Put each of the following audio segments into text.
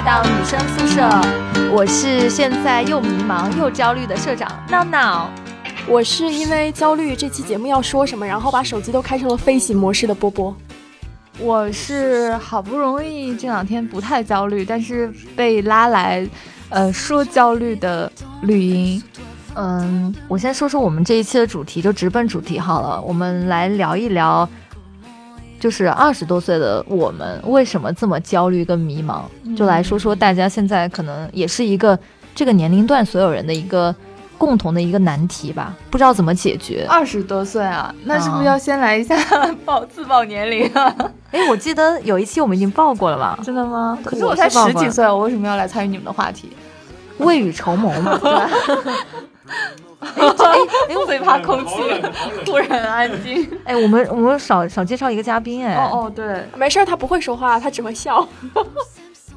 来到女生宿舍，我是现在又迷茫又焦虑的社长闹闹。我是因为焦虑这期节目要说什么，然后把手机都开成了飞行模式的波波。我是好不容易这两天不太焦虑，但是被拉来，呃，说焦虑的绿茵。嗯，我先说说我们这一期的主题，就直奔主题好了。我们来聊一聊。就是二十多岁的我们为什么这么焦虑跟迷茫？就来说说大家现在可能也是一个这个年龄段所有人的一个共同的一个难题吧，不知道怎么解决。二十多岁啊，那是不是要先来一下报自报年龄啊？哎，我记得有一期我们已经报过了吧？真的吗？可是我才十几岁，我为什么要来参与你们的话题？未雨绸缪嘛，对吧？哎我，最怕空气突然安静。哎，我们我们少少介绍一个嘉宾哎。哦哦，对，没事儿，他不会说话，他只会笑。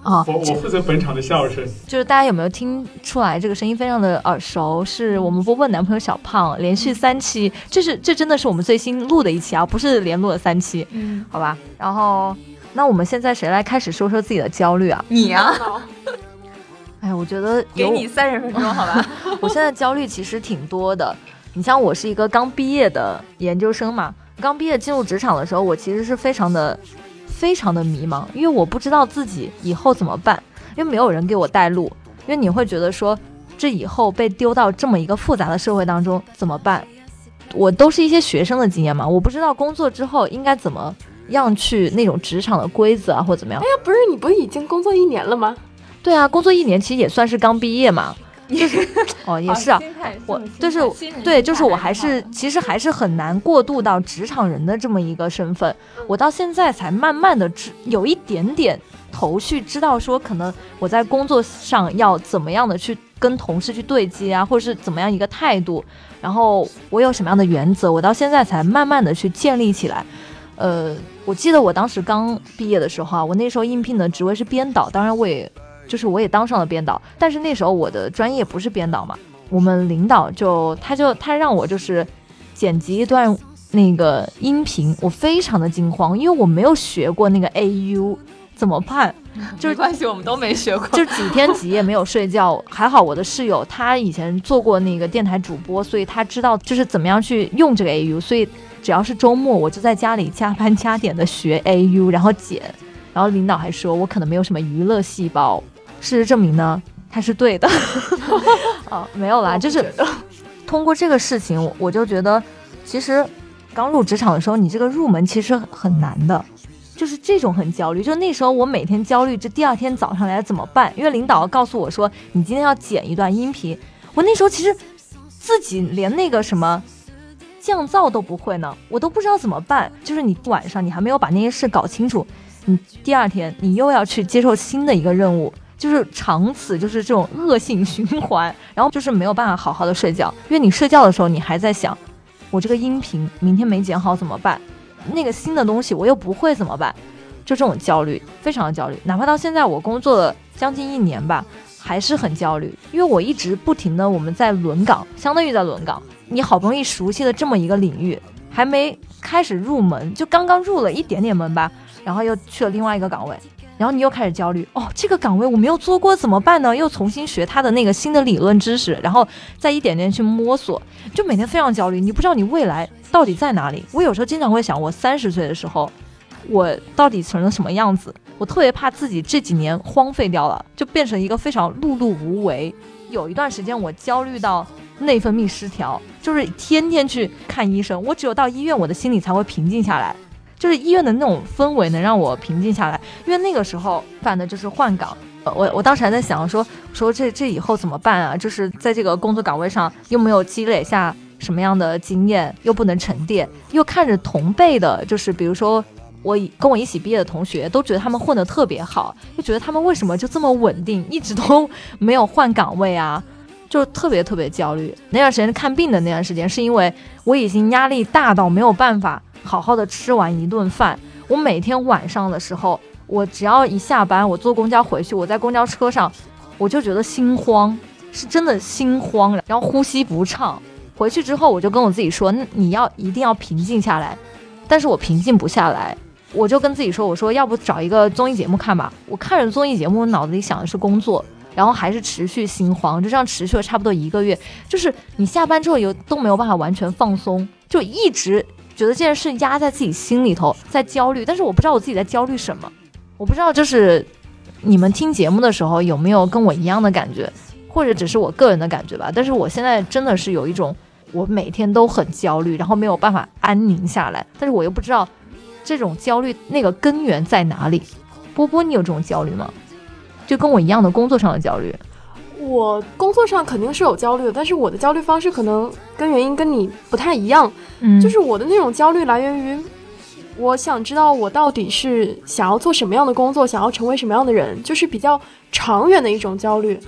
啊，我我负责本场的笑声。就是大家有没有听出来这个声音非常的耳熟？是我们波波男朋友小胖，连续三期，这是这真的是我们最新录的一期啊，不是连录了三期。嗯，好吧。然后，那我们现在谁来开始说说自己的焦虑啊？你啊。哎，我觉得给你三十分钟，好吧。我现在焦虑其实挺多的。你像我是一个刚毕业的研究生嘛，刚毕业进入职场的时候，我其实是非常的、非常的迷茫，因为我不知道自己以后怎么办，因为没有人给我带路。因为你会觉得说，这以后被丢到这么一个复杂的社会当中怎么办？我都是一些学生的经验嘛，我不知道工作之后应该怎么样去那种职场的规则啊，或者怎么样。哎呀，不是你不是已经工作一年了吗？对啊，工作一年其实也算是刚毕业嘛，就是哦，也是啊，我就是对，就是我还是其实还是很难过渡到职场人的这么一个身份，我到现在才慢慢的知有一点点头绪，知道说可能我在工作上要怎么样的去跟同事去对接啊，或者是怎么样一个态度，然后我有什么样的原则，我到现在才慢慢的去建立起来。呃，我记得我当时刚毕业的时候啊，我那时候应聘的职位是编导，当然我也。就是我也当上了编导，但是那时候我的专业不是编导嘛，我们领导就他就他让我就是剪辑一段那个音频，我非常的惊慌，因为我没有学过那个 AU，怎么办？就是关系，我们都没学过，就几天几夜没有睡觉。还好我的室友他以前做过那个电台主播，所以他知道就是怎么样去用这个 AU，所以只要是周末我就在家里加班加点的学 AU，然后剪。然后领导还说我可能没有什么娱乐细胞。事实证明呢，他是对的。哦，没有啦，就是通过这个事情，我就觉得，其实刚入职场的时候，你这个入门其实很难的，就是这种很焦虑。就那时候我每天焦虑，这第二天早上来怎么办？因为领导告诉我说，你今天要剪一段音频。我那时候其实自己连那个什么降噪都不会呢，我都不知道怎么办。就是你晚上你还没有把那些事搞清楚，你第二天你又要去接受新的一个任务。就是长此就是这种恶性循环，然后就是没有办法好好的睡觉，因为你睡觉的时候你还在想，我这个音频明天没剪好怎么办？那个新的东西我又不会怎么办？就这种焦虑，非常的焦虑。哪怕到现在我工作了将近一年吧，还是很焦虑，因为我一直不停的我们在轮岗，相当于在轮岗。你好不容易熟悉的这么一个领域，还没开始入门，就刚刚入了一点点门吧，然后又去了另外一个岗位。然后你又开始焦虑哦，这个岗位我没有做过怎么办呢？又重新学他的那个新的理论知识，然后再一点点去摸索，就每天非常焦虑。你不知道你未来到底在哪里。我有时候经常会想，我三十岁的时候，我到底成了什么样子？我特别怕自己这几年荒废掉了，就变成一个非常碌碌无为。有一段时间我焦虑到内分泌失调，就是天天去看医生。我只有到医院，我的心里才会平静下来。就是医院的那种氛围能让我平静下来，因为那个时候办的就是换岗，我我当时还在想说说这这以后怎么办啊？就是在这个工作岗位上又没有积累下什么样的经验，又不能沉淀，又看着同辈的，就是比如说我跟我一起毕业的同学，都觉得他们混得特别好，就觉得他们为什么就这么稳定，一直都没有换岗位啊？就特别特别焦虑。那段时间看病的那段时间，是因为我已经压力大到没有办法。好好的吃完一顿饭，我每天晚上的时候，我只要一下班，我坐公交回去，我在公交车上，我就觉得心慌，是真的心慌，然后呼吸不畅。回去之后，我就跟我自己说，你要一定要平静下来，但是我平静不下来，我就跟自己说，我说要不找一个综艺节目看吧。我看着综艺节目，脑子里想的是工作，然后还是持续心慌，就这样持续了差不多一个月。就是你下班之后有都没有办法完全放松，就一直觉得这件事压在自己心里头，在焦虑。但是我不知道我自己在焦虑什么，我不知道就是你们听节目的时候有没有跟我一样的感觉，或者只是我个人的感觉吧。但是我现在真的是有一种，我每天都很焦虑，然后没有办法安宁下来，但是我又不知道。这种焦虑那个根源在哪里？波波，你有这种焦虑吗？就跟我一样的工作上的焦虑。我工作上肯定是有焦虑的，但是我的焦虑方式可能跟原因跟你不太一样。嗯，就是我的那种焦虑来源于，我想知道我到底是想要做什么样的工作，想要成为什么样的人，就是比较长远的一种焦虑。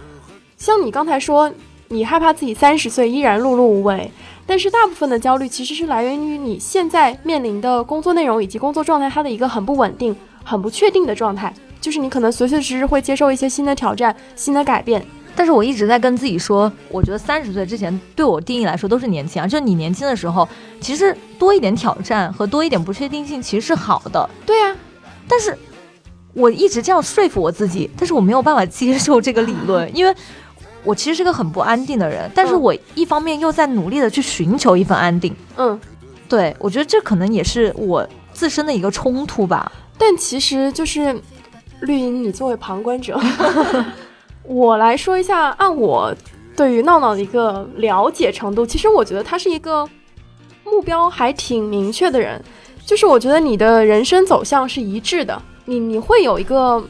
像你刚才说，你害怕自己三十岁依然碌碌无为。但是大部分的焦虑其实是来源于你现在面临的工作内容以及工作状态，它的一个很不稳定、很不确定的状态。就是你可能随随时时会接受一些新的挑战、新的改变。但是我一直在跟自己说，我觉得三十岁之前对我定义来说都是年轻啊。就你年轻的时候，其实多一点挑战和多一点不确定性其实是好的。对啊，但是我一直这样说服我自己，但是我没有办法接受这个理论，因为。我其实是个很不安定的人，但是我一方面又在努力的去寻求一份安定。嗯，对，我觉得这可能也是我自身的一个冲突吧。但其实就是绿茵，你作为旁观者，我来说一下，按我对于闹闹的一个了解程度，其实我觉得他是一个目标还挺明确的人，就是我觉得你的人生走向是一致的，你你会有一个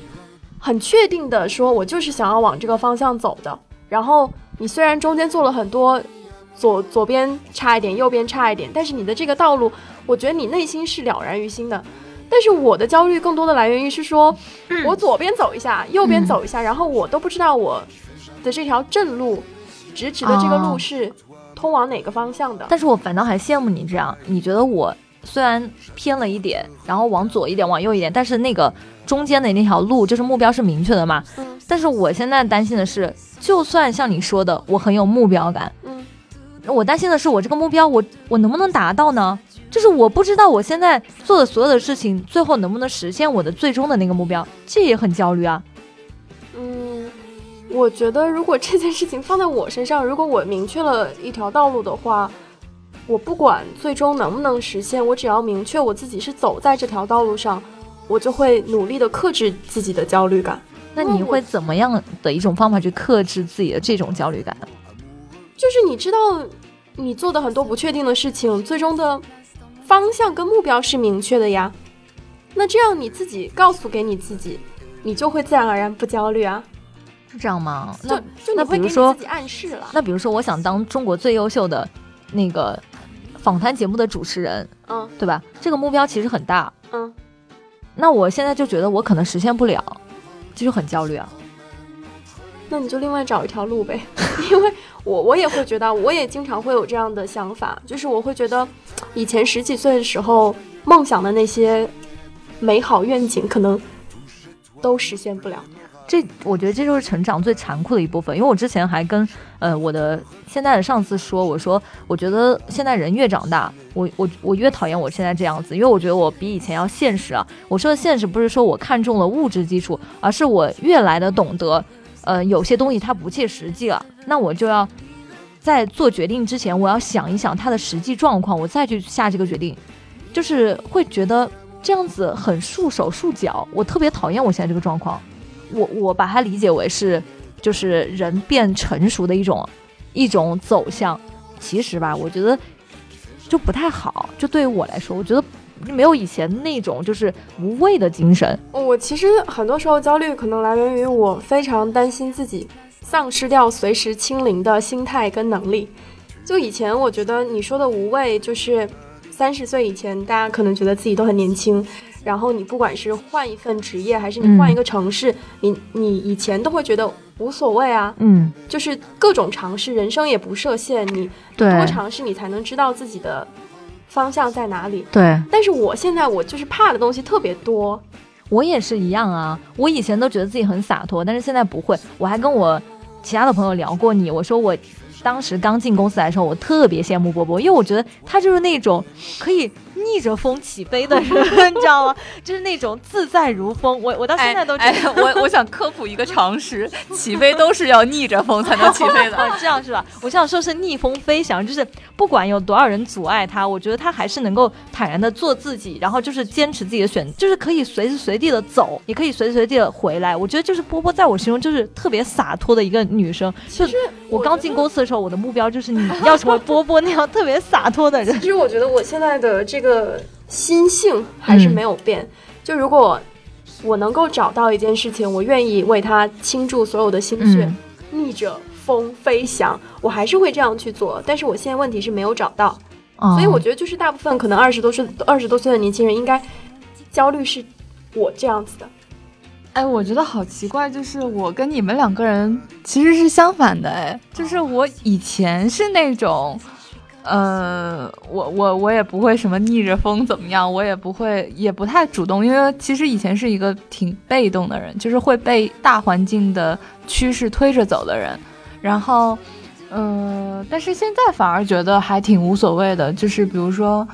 很确定的说，我就是想要往这个方向走的。然后你虽然中间做了很多，左左边差一点，右边差一点，但是你的这个道路，我觉得你内心是了然于心的。但是我的焦虑更多的来源于是说，我左边走一下，右边走一下，然后我都不知道我的这条正路，直直的这个路是通往哪个方向的。但是我反倒还羡慕你这样，你觉得我虽然偏了一点，然后往左一点，往右一点，但是那个中间的那条路就是目标是明确的嘛。嗯。但是我现在担心的是。就算像你说的，我很有目标感，嗯，我担心的是我这个目标，我我能不能达到呢？就是我不知道我现在做的所有的事情，最后能不能实现我的最终的那个目标，这也很焦虑啊。嗯，我觉得如果这件事情放在我身上，如果我明确了一条道路的话，我不管最终能不能实现，我只要明确我自己是走在这条道路上，我就会努力的克制自己的焦虑感。那你会怎么样的一种方法去克制自己的这种焦虑感？就是你知道，你做的很多不确定的事情，最终的方向跟目标是明确的呀。那这样你自己告诉给你自己，你就会自然而然不焦虑啊。是这样吗？那那比如说，暗示了。那比如说，我想当中国最优秀的那个访谈节目的主持人，嗯，对吧？这个目标其实很大，嗯。那我现在就觉得我可能实现不了。这就是很焦虑啊，那你就另外找一条路呗，因为我我也会觉得，我也经常会有这样的想法，就是我会觉得，以前十几岁的时候梦想的那些美好愿景，可能都实现不了。这我觉得这就是成长最残酷的一部分，因为我之前还跟呃我的现在的上司说，我说我觉得现在人越长大，我我我越讨厌我现在这样子，因为我觉得我比以前要现实啊。我说的现实不是说我看中了物质基础，而是我越来的懂得，呃有些东西它不切实际了，那我就要在做决定之前，我要想一想它的实际状况，我再去下这个决定，就是会觉得这样子很束手束脚，我特别讨厌我现在这个状况。我我把它理解为是，就是人变成熟的一种一种走向。其实吧，我觉得就不太好。就对于我来说，我觉得没有以前那种就是无畏的精神。我其实很多时候焦虑可能来源于我非常担心自己丧失掉随时清零的心态跟能力。就以前我觉得你说的无畏，就是三十岁以前，大家可能觉得自己都很年轻。然后你不管是换一份职业，还是你换一个城市，你你以前都会觉得无所谓啊，嗯，就是各种尝试，人生也不设限，你多尝试，你才能知道自己的方向在哪里。对，但是我现在我就是怕的东西特别多，我也是一样啊，我以前都觉得自己很洒脱，但是现在不会。我还跟我其他的朋友聊过你，我说我当时刚进公司来的时候，我特别羡慕波波，因为我觉得他就是那种可以。逆着风起飞的人，你知道吗？就是那种自在如风。我我到现在都哎，我我想科普一个常识，起飞都是要逆着风才能起飞的。这样是吧？我想说是逆风飞翔，就是不管有多少人阻碍他，我觉得他还是能够坦然的做自己，然后就是坚持自己的选，就是可以随时随地的走，也可以随时随地的回来。我觉得就是波波在我心中就是特别洒脱的一个女生。就是我刚进公司的时候，我的目标就是你要成为波波那样特别洒脱的人。其实我觉得我现在的这个心性还是没有变。就如果我能够找到一件事情，我愿意为它倾注所有的心血，逆着风飞翔，我还是会这样去做。但是我现在问题是没有找到，所以我觉得就是大部分可能二十多岁、二十多岁的年轻人应该焦虑是我这样子的。哎，我觉得好奇怪，就是我跟你们两个人其实是相反的。哎，就是我以前是那种。呃，我我我也不会什么逆着风怎么样，我也不会，也不太主动，因为其实以前是一个挺被动的人，就是会被大环境的趋势推着走的人。然后，嗯，但是现在反而觉得还挺无所谓的，就是比如说，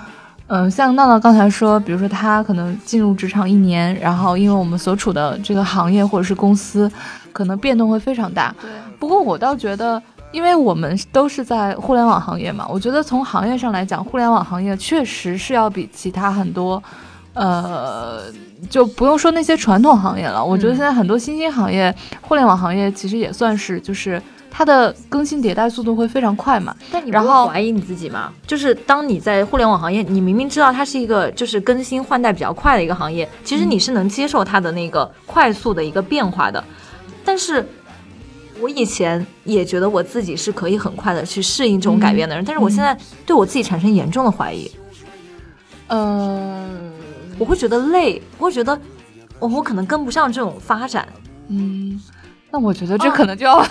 嗯，像闹闹刚才说，比如说他可能进入职场一年，然后因为我们所处的这个行业或者是公司，可能变动会非常大。对。不过我倒觉得。因为我们都是在互联网行业嘛，我觉得从行业上来讲，互联网行业确实是要比其他很多，呃，就不用说那些传统行业了。我觉得现在很多新兴行业，互联网行业其实也算是，就是它的更新迭代速度会非常快嘛。但你不会怀疑你自己吗？就是当你在互联网行业，你明明知道它是一个就是更新换代比较快的一个行业，其实你是能接受它的那个快速的一个变化的，但是。我以前也觉得我自己是可以很快的去适应这种改变的人，但是我现在对我自己产生严重的怀疑。嗯，我会觉得累，我会觉得我我可能跟不上这种发展。嗯，那我觉得这可能 就要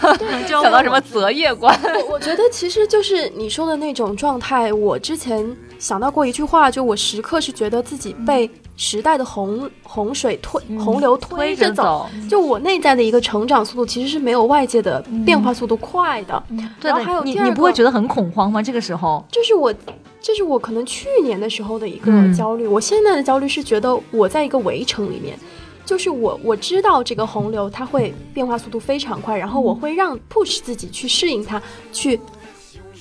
想到什么择业观。我觉得其实就是你说的那种状态。我之前想到过一句话，就我时刻是觉得自己被。时代的洪洪水推洪流推着走，就我内在的一个成长速度其实是没有外界的变化速度快的。然后还有你，你不会觉得很恐慌吗？这个时候，这是我，这是我可能去年的时候的一个焦虑。我现在的焦虑是觉得我在一个围城里面，就是我我知道这个洪流它会变化速度非常快，然后我会让 push 自己去适应它，去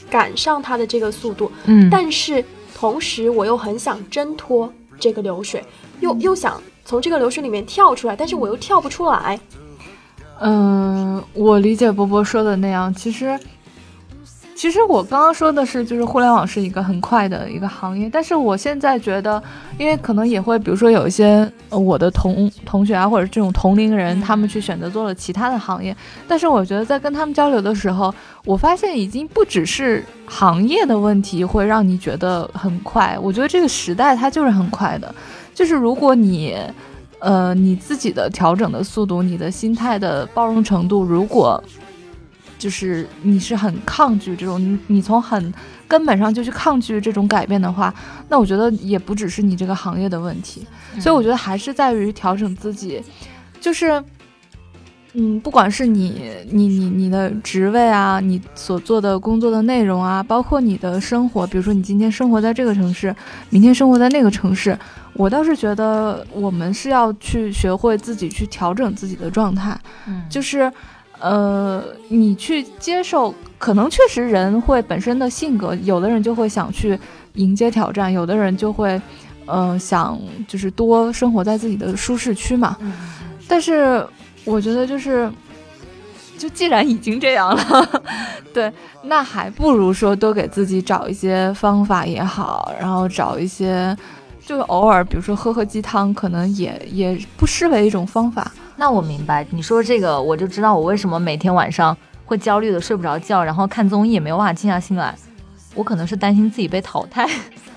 赶上它的这个速度。嗯，但是同时我又很想挣脱。这个流水，又又想从这个流水里面跳出来，但是我又跳不出来。嗯，我理解波波说的那样，其实，其实我刚刚说的是，就是互联网是一个很快的一个行业，但是我现在觉得，因为可能也会，比如说有一些我的同同学啊，或者这种同龄人，他们去选择做了其他的行业，但是我觉得在跟他们交流的时候，我发现已经不只是。行业的问题会让你觉得很快，我觉得这个时代它就是很快的，就是如果你，呃，你自己的调整的速度，你的心态的包容程度，如果就是你是很抗拒这种，你你从很根本上就去抗拒这种改变的话，那我觉得也不只是你这个行业的问题，所以我觉得还是在于调整自己，就是。嗯，不管是你、你、你、你的职位啊，你所做的工作的内容啊，包括你的生活，比如说你今天生活在这个城市，明天生活在那个城市，我倒是觉得我们是要去学会自己去调整自己的状态。嗯，就是，呃，你去接受，可能确实人会本身的性格，有的人就会想去迎接挑战，有的人就会，呃，想就是多生活在自己的舒适区嘛。嗯，但是。我觉得就是，就既然已经这样了，对，那还不如说多给自己找一些方法也好，然后找一些，就是偶尔比如说喝喝鸡汤，可能也也不失为一种方法。那我明白你说这个，我就知道我为什么每天晚上会焦虑的睡不着觉，然后看综艺也没有办法静下心来。我可能是担心自己被淘汰。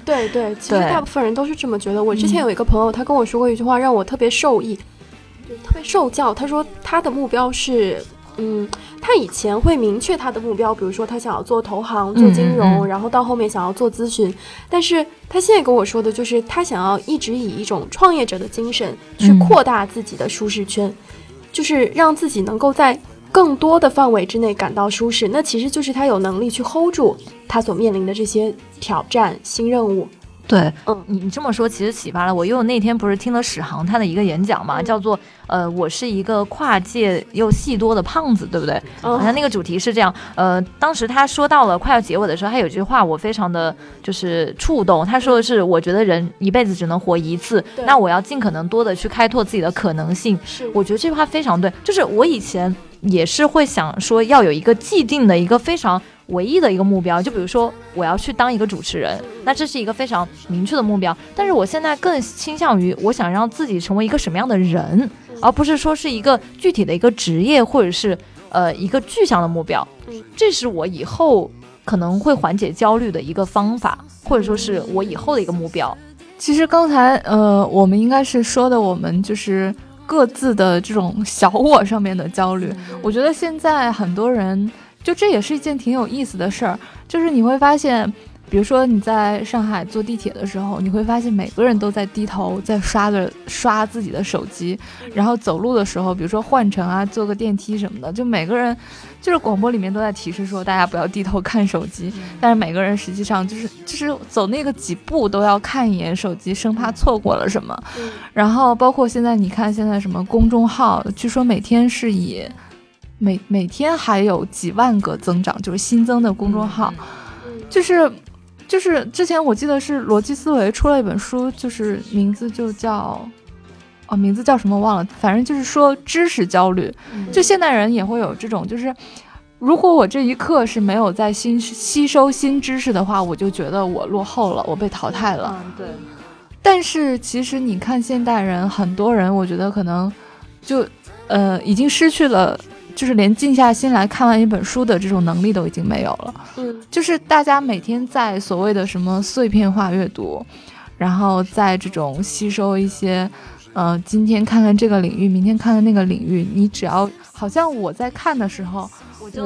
对对，其实大部分人都是这么觉得。我之前有一个朋友，他跟我说过一句话，让我特别受益。特别受教，他说他的目标是，嗯，他以前会明确他的目标，比如说他想要做投行、做金融，然后到后面想要做咨询，但是他现在跟我说的就是他想要一直以一种创业者的精神去扩大自己的舒适圈，就是让自己能够在更多的范围之内感到舒适，那其实就是他有能力去 hold 住他所面临的这些挑战、新任务。对，嗯。你你这么说其实启发了我，因为我那天不是听了史航他的一个演讲嘛，嗯。叫做呃我是一个跨界又戏多的胖子，对不对？好像嗯那个主题是这样，呃，当时他说到了快要结尾的时候，他有句话我非常的就是触动，他说的是我觉得人一辈子只能活一次，那我要尽可能多的去开拓自己的可能性。是。我觉得这句话非常对，就是我以前也是会想说要有一个既定的一个非常唯一的一个目标，就比如说我要去当一个主持人，那这是一个非常明确的目标。但是我现在更倾向于我想让自己成为一个什么样的人，而不是说是一个具体的一个职业或者是呃一个具象的目标嗯。这是我以后可能会缓解焦虑的一个方法，或者说是我以后的一个目标。其实刚才呃，我们应该是说的，我们就是各自的这种小我上面的焦虑。我觉得现在很多人，就这也是一件挺有意思的事儿，就是你会发现，比如说你在上海坐地铁的时候，你会发现每个人都在低头在刷着刷自己的手机，然后走路的时候，比如说换乘啊，坐个电梯什么的，就每个人就是广播里面都在提示说大家不要低头看手机，但是每个人实际上就是就是走那个几步都要看一眼手机，生怕错过了什么。嗯。然后包括现在你看现在什么公众号，据说每天是以每每天还有几万个增长，就是新增的公众号，嗯就是就是之前我记得是逻辑思维出了一本书，就是名字就叫。哦，名字叫什么忘了，反正就是说知识焦虑，就现代人也会有这种，就是如果我这一刻是没有在新吸收新知识的话，我就觉得我落后了，我被淘汰了。嗯，对，但是其实你看现代人，很多人我觉得可能就呃已经失去了，就是连静下心来看完一本书的这种能力都已经没有了。嗯就是大家每天在所谓的什么碎片化阅读，然后在这种吸收一些。呃，今天看看这个领域，明天看看那个领域。你只要好像我在看的时候，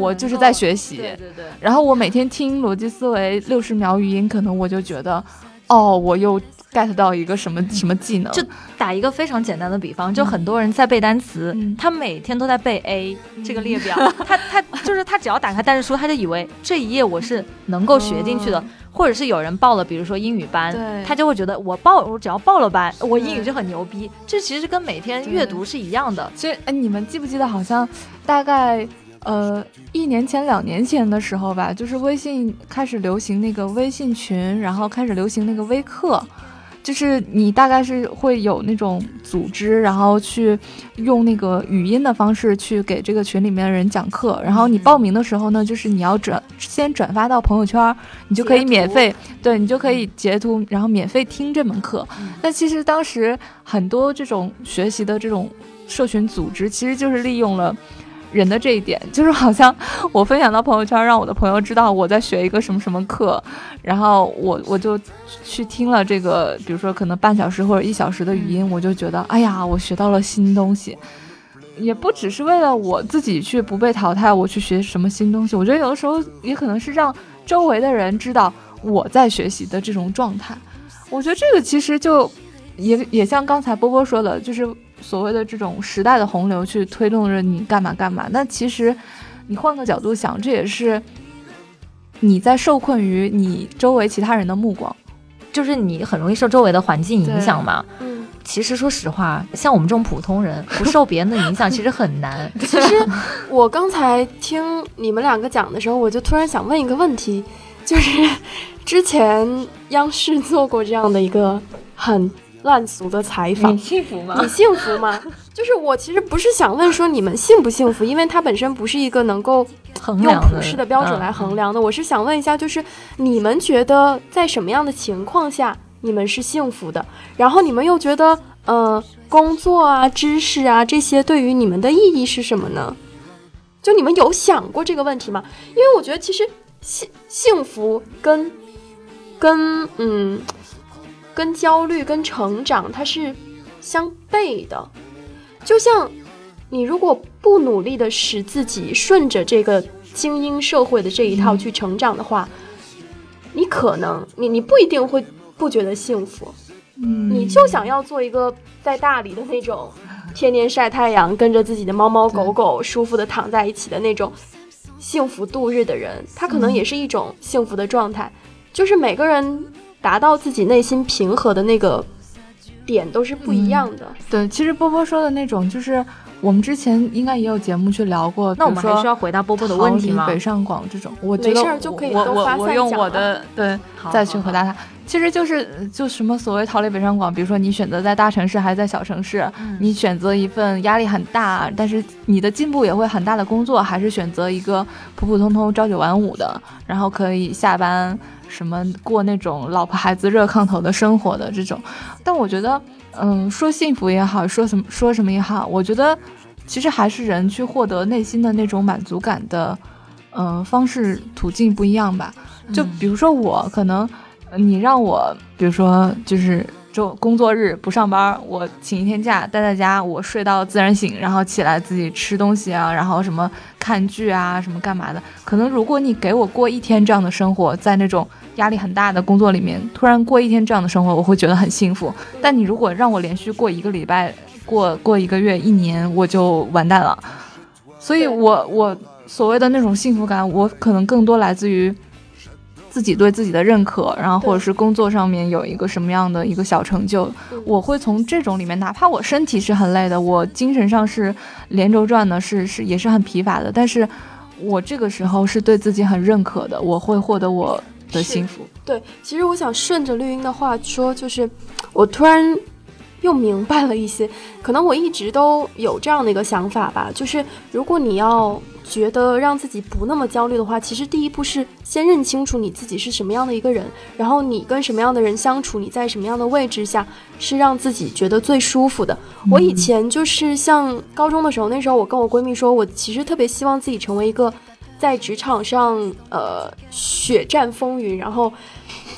我就是在学习。对对对，然后我每天听逻辑思维六十秒语音，可能我就觉得，哦，我又 get 到一个什么什么技能。就打一个非常简单的比方，就很多人在背单词，嗯他每天都在背 A 这个列表，他他就是他只要打开单词书，他就以为这一页我是能够学进去的，或者是有人报了，比如说英语班，他就会觉得我报我只要报了班，我英语就很牛逼。这其实跟每天阅读是一样的。其实，哎，你们记不记得，好像大概呃一年前、两年前的时候吧，就是微信开始流行那个微信群，然后开始流行那个微课。就是你大概是会有那种组织，然后去用那个语音的方式去给这个群里面的人讲课。然后你报名的时候呢，就是你要转先转发到朋友圈，你就可以免费，对你就可以截图，然后免费听这门课。那其实当时很多这种学习的这种社群组织，其实就是利用了。人的这一点，就是好像我分享到朋友圈，让我的朋友知道我在学一个什么什么课，然后我我就去听了这个，比如说可能半小时或者一小时的语音，我就觉得，哎呀，我学到了新东西。也不只是为了我自己去不被淘汰，我去学什么新东西。我觉得有的时候也可能是让周围的人知道我在学习的这种状态。我觉得这个其实就也也像刚才波波说的，就是所谓的这种时代的洪流去推动着你干嘛干嘛。那其实你换个角度想，这也是你在受困于你周围其他人的目光。就是你很容易受周围的环境影响嘛。嗯，其实说实话，像我们这种普通人，不受别人的影响，其实很难。其实我刚才听你们两个讲的时候，我就突然想问一个问题，就是之前央视做过这样的一个很烂俗的采访，你幸福吗你幸福吗？就是我其实不是想问说你们幸不幸福，因为它本身不是一个能够用普世的标准来嗯衡量的。我是想问一下，就是你们觉得在什么样的情况下你们是幸福的？然后你们又觉得，呃，工作啊、知识啊这些对于你们的意义是什么呢？就你们有想过这个问题吗？因为我觉得其实幸幸福跟跟嗯跟焦虑跟成长它是相悖的。就像你如果不努力的使自己顺着这个精英社会的这一套去成长的话，你可能你你不一定会不觉得幸福，嗯。你就想要做一个在大理的那种，天天晒太阳，跟着自己的猫猫狗狗舒服的躺在一起的那种幸福度日的人，他可能也是一种幸福的状态。就是每个人达到自己内心平和的那个点都是不一样的。对，其实波波说的那种，就是我们之前应该也有节目去聊过。那我们还需要回答波波的问题吗？北上广这种，我觉得我我我用我的对再去回答他。其实就是就什么所谓逃离北上广，比如说你选择在大城市还是在小城市，你选择一份压力很大，但是你的进步也会很大的工作，还是选择一个普普通通朝九晚五的，然后可以下班什么过那种老婆孩子热炕头的生活的这种。但我觉得，嗯，说幸福也好，说什么说什么也好，我觉得其实还是人去获得内心的那种满足感的，嗯，方式途径不一样吧。就比如说我可能。你让我，比如说，就是就工作日不上班，我请一天假待在家，我睡到自然醒，然后起来自己吃东西啊，然后什么看剧啊，什么干嘛的。可能如果你给我过一天这样的生活，在那种压力很大的工作里面，突然过一天这样的生活，我会觉得很幸福。但你如果让我连续过一个礼拜，过过一个月、一年，我就完蛋了。所以，我我所谓的那种幸福感，我可能更多来自于。自己对自己的认可，然后或者是工作上面有一个什么样的一个小成就，我会从这种里面，哪怕我身体是很累的，我精神上是连轴转的，是是也是很疲乏的，但是我这个时候是对自己很认可的，我会获得我的幸福。对，其实我想顺着绿茵的话说，就是我突然又明白了一些，可能我一直都有这样的一个想法吧，就是如果你要。觉得让自己不那么焦虑的话，其实第一步是先认清楚你自己是什么样的一个人，然后你跟什么样的人相处，你在什么样的位置下是让自己觉得最舒服的。我以前就是像高中的时候，那时候我跟我闺蜜说，我其实特别希望自己成为一个在职场上呃血战风云，然后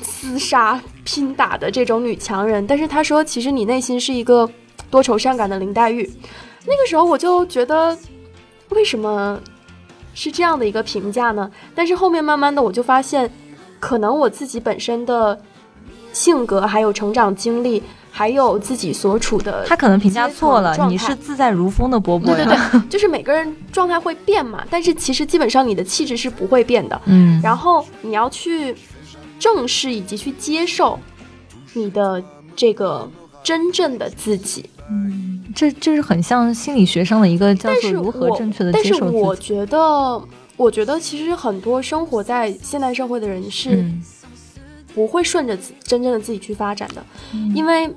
厮杀拼打的这种女强人。但是她说，其实你内心是一个多愁善感的林黛玉。那个时候我就觉得，为什么？是这样的一个评价呢，但是后面慢慢的我就发现，可能我自己本身的性格，还有成长经历，还有自己所处的，他可能评价错了。你是自在如风的波波对对对，就是每个人状态会变嘛，但是其实基本上你的气质是不会变的。嗯，然后你要去正视以及去接受你的这个真正的自己。嗯，这这是很像心理学上的一个叫做如何正确的接受但是我觉得，我觉得其实很多生活在现代社会的人是不会顺着真正的自己去发展的，因为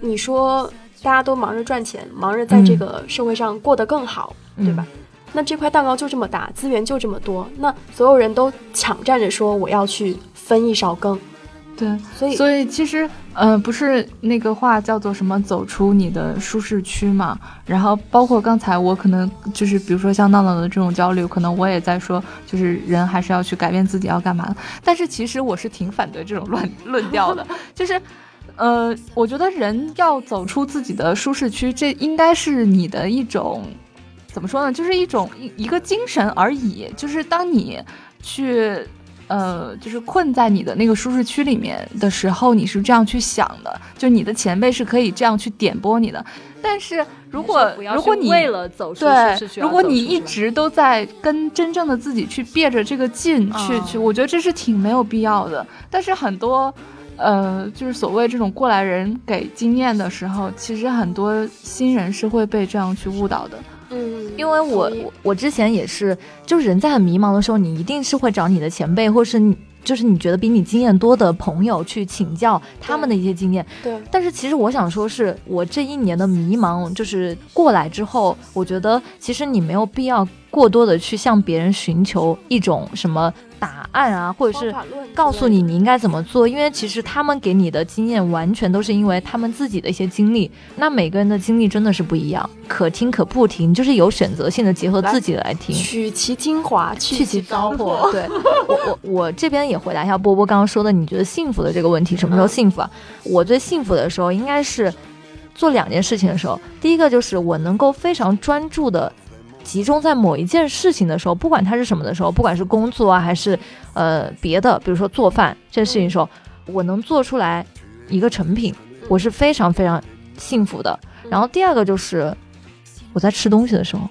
你说大家都忙着赚钱，忙着在这个社会上过得更好，对吧？那这块蛋糕就这么大，资源就这么多，那所有人都抢占着说我要去分一勺羹。对，所以所以其实，呃，不是那个话叫做什么走出你的舒适区嘛？然后包括刚才我可能就是，比如说像闹闹的这种焦虑，可能我也在说，就是人还是要去改变自己，要干嘛？但是其实我是挺反对这种论 论调的，就是，呃，我觉得人要走出自己的舒适区，这应该是你的一种，怎么说呢？就是一种一一个精神而已。就是当你去。呃，就是困在你的那个舒适区里面的时候，你是这样去想的，就你的前辈是可以这样去点拨你的。但是如果如果你为了走出对，如果你一直都在跟真正的自己去憋着这个劲去去，我觉得这是挺没有必要的。但是很多，呃，就是所谓这种过来人给经验的时候，其实很多新人是会被这样去误导的。嗯，因为我我我之前也是，就是人在很迷茫的时候，你一定是会找你的前辈，或是你就是你觉得比你经验多的朋友去请教他们的一些经验。对。但是其实我想说，是我这一年的迷茫，就是过来之后，我觉得其实你没有必要过多的去向别人寻求一种什么。答案啊，或者是告诉你你应该怎么做，因为其实他们给你的经验完全都是因为他们自己的一些经历。那每个人的经历真的是不一样，可听可不听，就是有选择性的结合自己来听，取其精华，去其糟粕。对我我我这边也回答一下波波刚刚说的，你觉得幸福的这个问题，什么时候幸福啊？我最幸福的时候应该是做两件事情的时候，第一个就是我能够非常专注的。集中在某一件事情的时候，不管它是什么的时候，不管是工作啊，还是呃别的，比如说做饭这件事情的时候，我能做出来一个成品，我是非常非常幸福的。然后第二个就是我在吃东西的时候，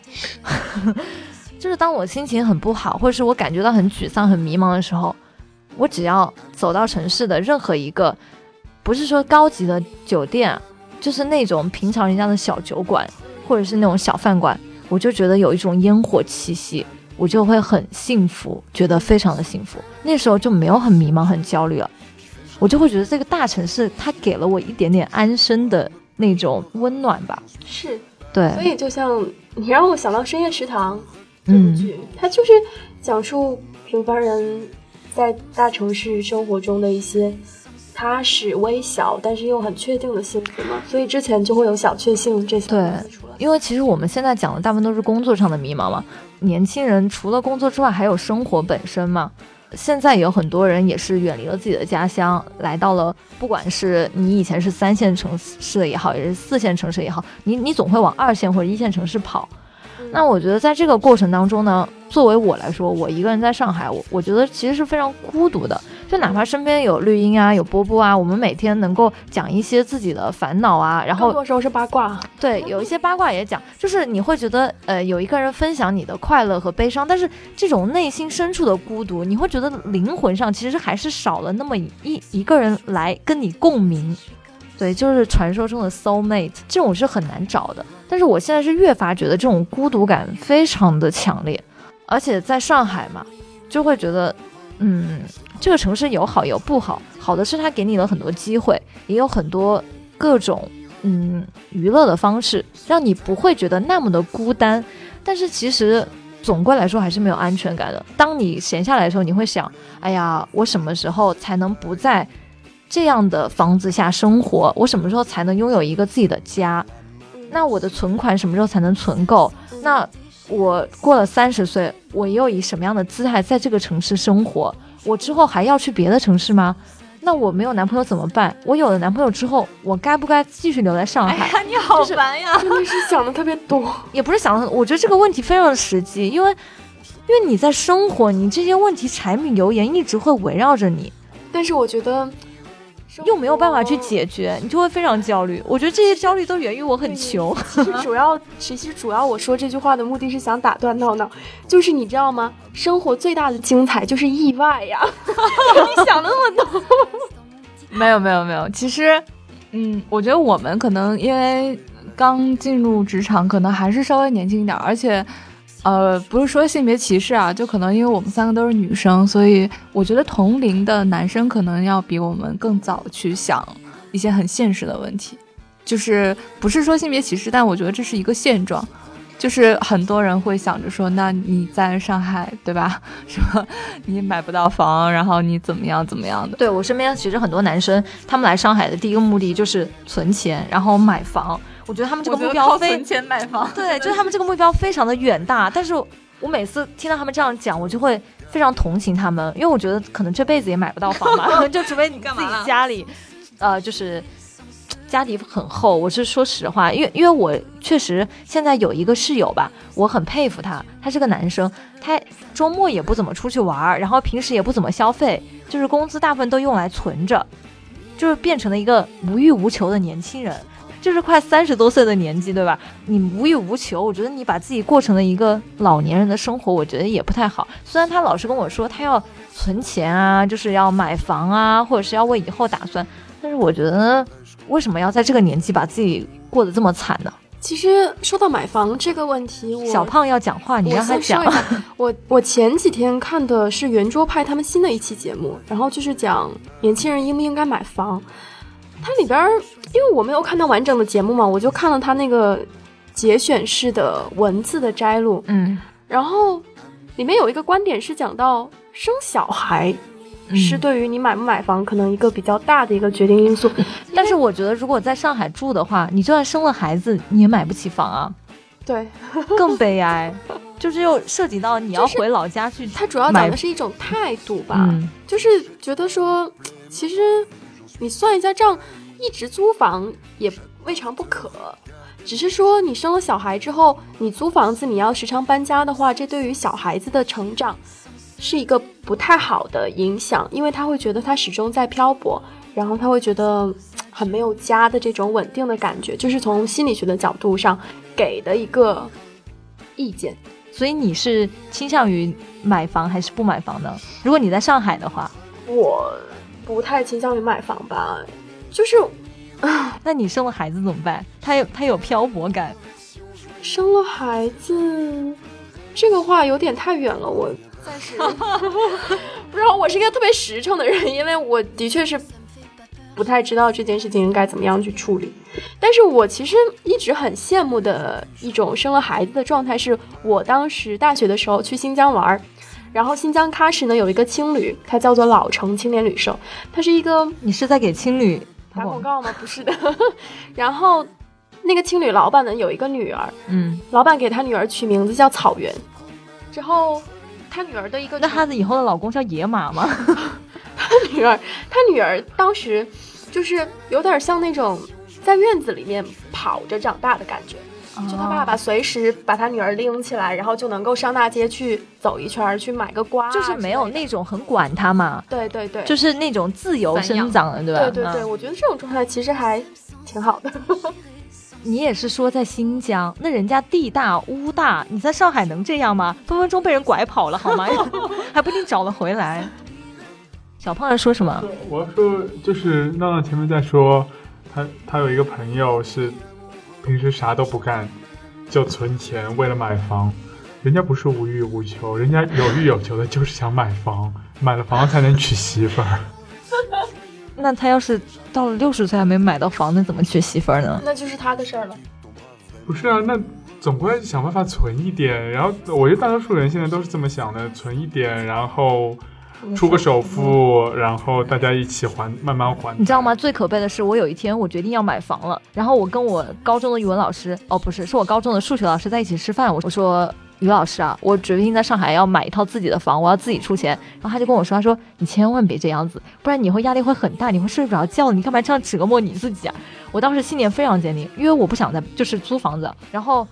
就是当我心情很不好，或者是我感觉到很沮丧、很迷茫的时候，我只要走到城市的任何一个，不是说高级的酒店，就是那种平常人家的小酒馆，或者是那种小饭馆，我就觉得有一种烟火气息，我就会很幸福，觉得非常的幸福。那时候就没有很迷茫、很焦虑了，我就会觉得这个大城市它给了我一点点安身的那种温暖吧。是，对，所以就像你让我想到《深夜食堂》这部剧，它就是讲述平凡人在大城市生活中的一些踏实、微小，但是又很确定的幸福嘛。所以之前就会有小确幸这些对。因为其实我们现在讲的大部分都是工作上的迷茫嘛，年轻人除了工作之外，还有生活本身嘛。现在有很多人也是远离了自己的家乡，来到了不管是你以前是三线城市的也好，也是四线城市也好，你你总会往二线或者一线城市跑。那我觉得在这个过程当中呢，作为我来说，我一个人在上海，我我觉得其实是非常孤独的。就哪怕身边有绿茵啊，有波波啊，我们每天能够讲一些自己的烦恼啊，然后更多时候是八卦，对，有一些八卦也讲，就是你会觉得，呃，有一个人分享你的快乐和悲伤，但是这种内心深处的孤独，你会觉得灵魂上其实还是少了那么一一个人来跟你共鸣。对，就是传说中的 soul mate，这种是很难找的。但是我现在是越发觉得这种孤独感非常的强烈，而且在上海嘛，就会觉得，嗯，这个城市有好有不好，好的是它给你了很多机会，也有很多各种嗯娱乐的方式，让你不会觉得那么的孤单。但是其实总归来说还是没有安全感的。当你闲下来的时候，你会想，哎呀，我什么时候才能不在这样的房子下生活？我什么时候才能拥有一个自己的家？那我的存款什么时候才能存够？那我过了三十岁，我又以什么样的姿态在这个城市生活？我之后还要去别的城市吗？那我没有男朋友怎么办？我有了男朋友之后，我该不该继续留在上海？哎呀，你好烦呀！真的是想的特别多。也不是想的，我觉得这个问题非常的实际，因为因为你在生活，你这些问题柴米油盐一直会围绕着你，但是我觉得又没有办法去解决，你就会非常焦虑。我觉得这些焦虑都源于我很穷。其实 主要，其实主要我说这句话的目的是想打断闹闹，就是你知道吗？生活最大的精彩就是意外呀！你想那么多，没有没有没有，其实，嗯，我觉得我们可能因为刚进入职场，可能还是稍微年轻一点，而且，呃，不是说性别歧视啊，就可能因为我们三个都是女生，所以我觉得同龄的男生可能要比我们更早去想一些很现实的问题，就是不是说性别歧视，但我觉得这是一个现状。就是很多人会想着说，那你在上海，对吧？什么你买不到房，然后你怎么样怎么样的？对我身边其实很多男生，他们来上海的第一个目的就是存钱，然后买房。我觉得他们这个目标非存钱买房，对，就是他们这个目标非常的远大。但是我每次听到他们这样讲，我就会非常同情他们，因为我觉得可能这辈子也买不到房吧，就除非你自己家里，呃，就是。家底很厚，我是说实话，因为因为我确实现在有一个室友吧，我很佩服他，他是个男生，他周末也不怎么出去玩儿，然后平时也不怎么消费，就是工资大部分都用来存着，就是变成了一个无欲无求的年轻人，就是快三十多岁的年纪，对吧？你无欲无求，我觉得你把自己过成了一个老年人的生活，我觉得也不太好。虽然他老是跟我说他要存钱啊，就是要买房啊，或者是要为以后打算，但是我觉得。为什么要在这个年纪把自己过得这么惨呢？其实说到买房这个问题，我小胖要讲话，你让他讲。我我前几天看的是圆桌派他们新的一期节目，然后就是讲年轻人应不应该买房。它里边因为我没有看到完整的节目嘛，我就看了他那个节选式的文字的摘录。嗯，然后里面有一个观点是讲到生小孩。是对于你买不买房可能一个比较大的一个决定因素，但是我觉得如果在上海住的话，你就算生了孩子，你也买不起房啊。对，更悲哀，就是又涉及到你要回老家去。它主要讲的是一种态度吧，就是觉得说，其实你算一下账，一直租房也未尝不可，只是说你生了小孩之后，你租房子你要时常搬家的话，这对于小孩子的成长。是一个不太好的影响，因为他会觉得他始终在漂泊，然后他会觉得很没有家的这种稳定的感觉，就是从心理学的角度上给的一个意见。所以你是倾向于买房还是不买房呢？如果你在上海的话，我不太倾向于买房吧，就是 那你生了孩子怎么办？他有他有漂泊感，生了孩子，这个话有点太远了，我暂时 不知道。我是一个特别实诚的人，因为我的确是不太知道这件事情应该怎么样去处理。但是我其实一直很羡慕的一种生了孩子的状态，是我当时大学的时候去新疆玩，然后新疆喀什呢有一个青旅，它叫做老城青年旅社，它是一个你是在给青旅打广告吗？不是的。然后那个青旅老板呢有一个女儿，嗯，老板给他女儿取名字叫草原，之后他女儿的一个那他的以后的老公叫野马吗？他女儿，他女儿当时就是有点像那种在院子里面跑着长大的感觉。就他爸爸随时把他女儿拎起来，然后就能够上大街去走一圈儿，去买个瓜就是没有那种很管他嘛，对对对，就是那种自由生长的，对吧？对对对，嗯我觉得这种状态其实还挺好的。你也是说在新疆，那人家地大屋大，你在上海能这样吗？分分钟被人拐跑了好吗？还不一定找得回来。小胖在说什么？我要说，就是闹闹前面在说，他他有一个朋友是平时啥都不干，就存钱为了买房。人家不是无欲无求，人家有欲有求的就是想买房，买了房才能娶媳妇儿。那他要是到了六十岁还没买到房，那怎么娶媳妇儿呢？那就是他的事儿了。不是啊，那总归想办法存一点。然后我觉得大多数人现在都是这么想的，存一点，然后出个首付，然后大家一起还，慢慢还。你知道吗？最可悲的是，我有一天我决定要买房了，然后我跟我高中的语文老师，哦不是，是我高中的数学老师在一起吃饭。我我说于老师啊，我决定在上海要买一套自己的房，我要自己出钱。然后他就跟我说，他说你千万别这样子，不然你以后压力会很大，你会睡不着觉。你干嘛这样折磨你自己啊？我当时信念非常坚定，因为我不想再就是租房子。然后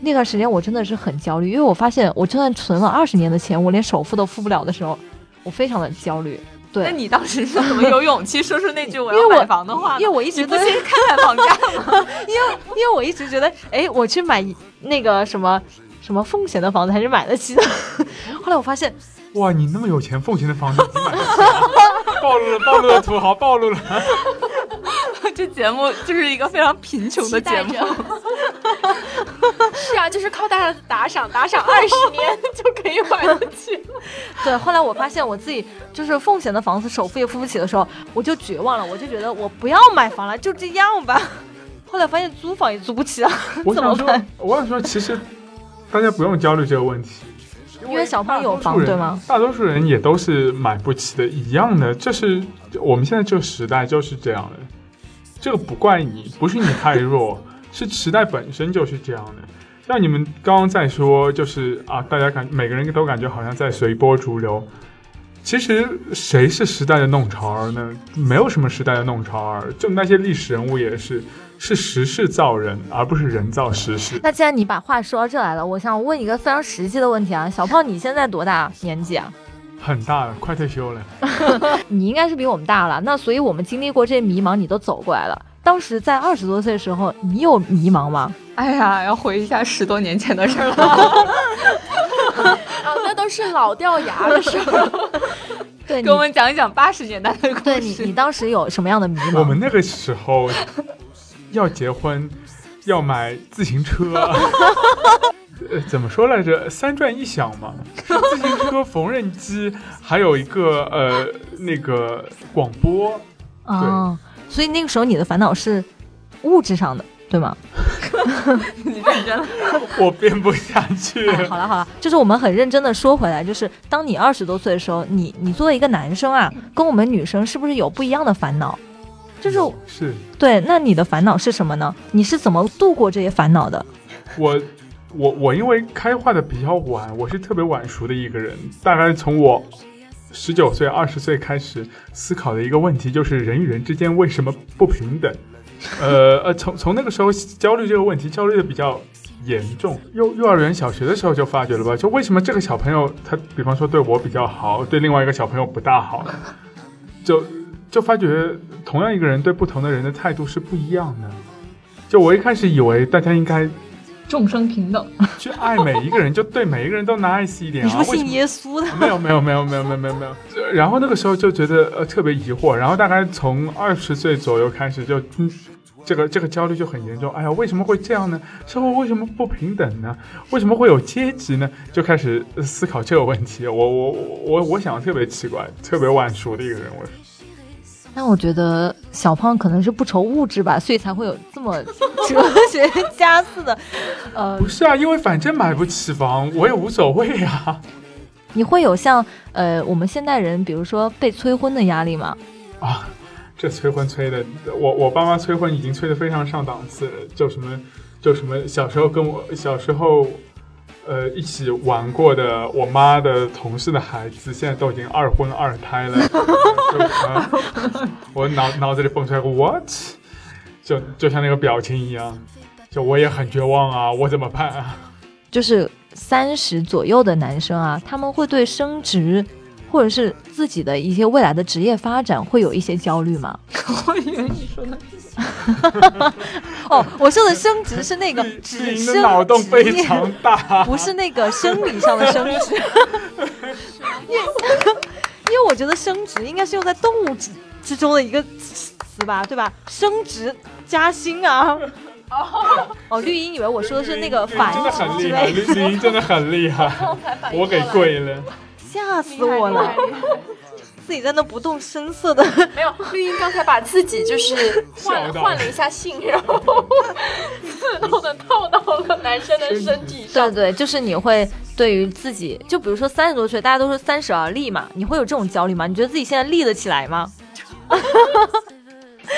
那段时间我真的是很焦虑，因为我发现我就算存了二十年的钱，我连首付都付不了的时候，我非常的焦虑。对，那你当时是怎么有勇气说出那句 我要买房的话呢？因为我一直不先看看房价吗？因为因为我一直觉得，哎，我去买那个什么什么奉贤的房子还是买得起的。后来我发现，哇，你那么有钱，奉贤的房子已经买得起了，暴露了，暴露了，土豪暴露了。这节目就是一个非常贫穷的节目 是啊，就是靠大家的打赏，打赏二十年就可以买得起了。对，后来我发现我自己就是奉贤的房子首付也付不起的时候，我就绝望了，我就觉得我不要买房了，就这样吧。后来发现租房也租不起啊，我想说怎么办？，我想说，其实大家不用焦虑这个问题，因为小胖有房对吗？大多数人也都是买不起的，一样的。这是我们现在这个时代就是这样的，这个不怪你，不是你太弱，是时代本身就是这样的。像你们刚刚在说，就是啊，大家感每个人都感觉好像在随波逐流。其实谁是时代的弄潮儿呢？没有什么时代的弄潮儿，就那些历史人物也是，是时势造人，而不是人造时势。那既然你把话说到这来了，我想问一个非常实际的问题啊，小胖你现在多大年纪啊？很大了，快退休了。你应该是比我们大了，那所以我们经历过这些迷茫，你都走过来了。当时在二十多岁的时候，你有迷茫吗？哎呀，要回忆一下十多年前的事儿了。啊，那都是老掉牙的时候。对，给我们讲一讲八十年代的故事。对你，你当时有什么样的迷茫？我们那个时候要结婚，要买自行车，呃，怎么说来着？三转一响嘛，自行车、缝纫机，还有一个呃那个广播。哦，所以那个时候你的烦恼是物质上的，对吗？你认真了。我编不下去。哎，好了好了，就是我们很认真的说回来，就是当你二十多岁的时候，你你作为一个男生啊，跟我们女生是不是有不一样的烦恼？就是是对，那你的烦恼是什么呢？你是怎么度过这些烦恼的？我我我因为开化的比较晚，我是特别晚熟的一个人，大概从我。十九岁、二十岁开始思考的一个问题就是人与人之间为什么不平等？呃呃，从从那个时候焦虑这个问题焦虑的比较严重。幼幼儿园、小学的时候就发觉了吧？就为什么这个小朋友他，比方说对我比较好，对另外一个小朋友不大好，就就发觉同样一个人对不同的人的态度是不一样的。就我一开始以为大家应该众生平等。去爱每一个人，就对每一个人都 nice 一点啊。你是不是信耶稣的？没有没有没有没有没有没有没有。然后那个时候就觉得呃特别疑惑，然后大概从二十岁左右开始就嗯。这个这个焦虑就很严重，哎呀，为什么会这样呢？社会为什么不平等呢？为什么会有阶级呢？就开始思考这个问题。我我我我想特别奇怪，特别晚熟的一个人，我但我觉得小胖可能是不愁物质吧，所以才会有这么哲学家似的，呃不，是啊，因为反正买不起房，我也无所谓啊。你会有像呃我们现代人，比如说被催婚的压力吗？啊，这催婚催的，我我爸妈催婚已经催得非常上档次了，就什么就什么小时候跟我小时候。呃，一起玩过的我妈的同事的孩子，现在都已经二婚二胎了。我脑脑子里蹦出来个 what，就就像那个表情一样，就我也很绝望啊，我怎么办啊？就是三十左右的男生啊，他们会对升职或者是自己的一些未来的职业发展会有一些焦虑吗？我以为你说的哦，我说的升职是那个绿只绿茵的升脑洞非常大，不是那个生理上的升职，因为 因为我觉得升职应该是用在动物之之中的一个词吧，对吧？升职加薪啊。哦，绿茵以为我说的是那个绿繁真的殖之很厉害，类的，绿绿茵真的很厉害，我给跪了。吓死我了！自己在那不动声色的，没有，绿茵刚才把自己就是换换了一下性，然后自动的套到了男生的身体上对。对，就是你会对于自己，就比如说三十多岁，大家都说三十而立嘛，你会有这种焦虑吗？你觉得自己现在立得起来吗？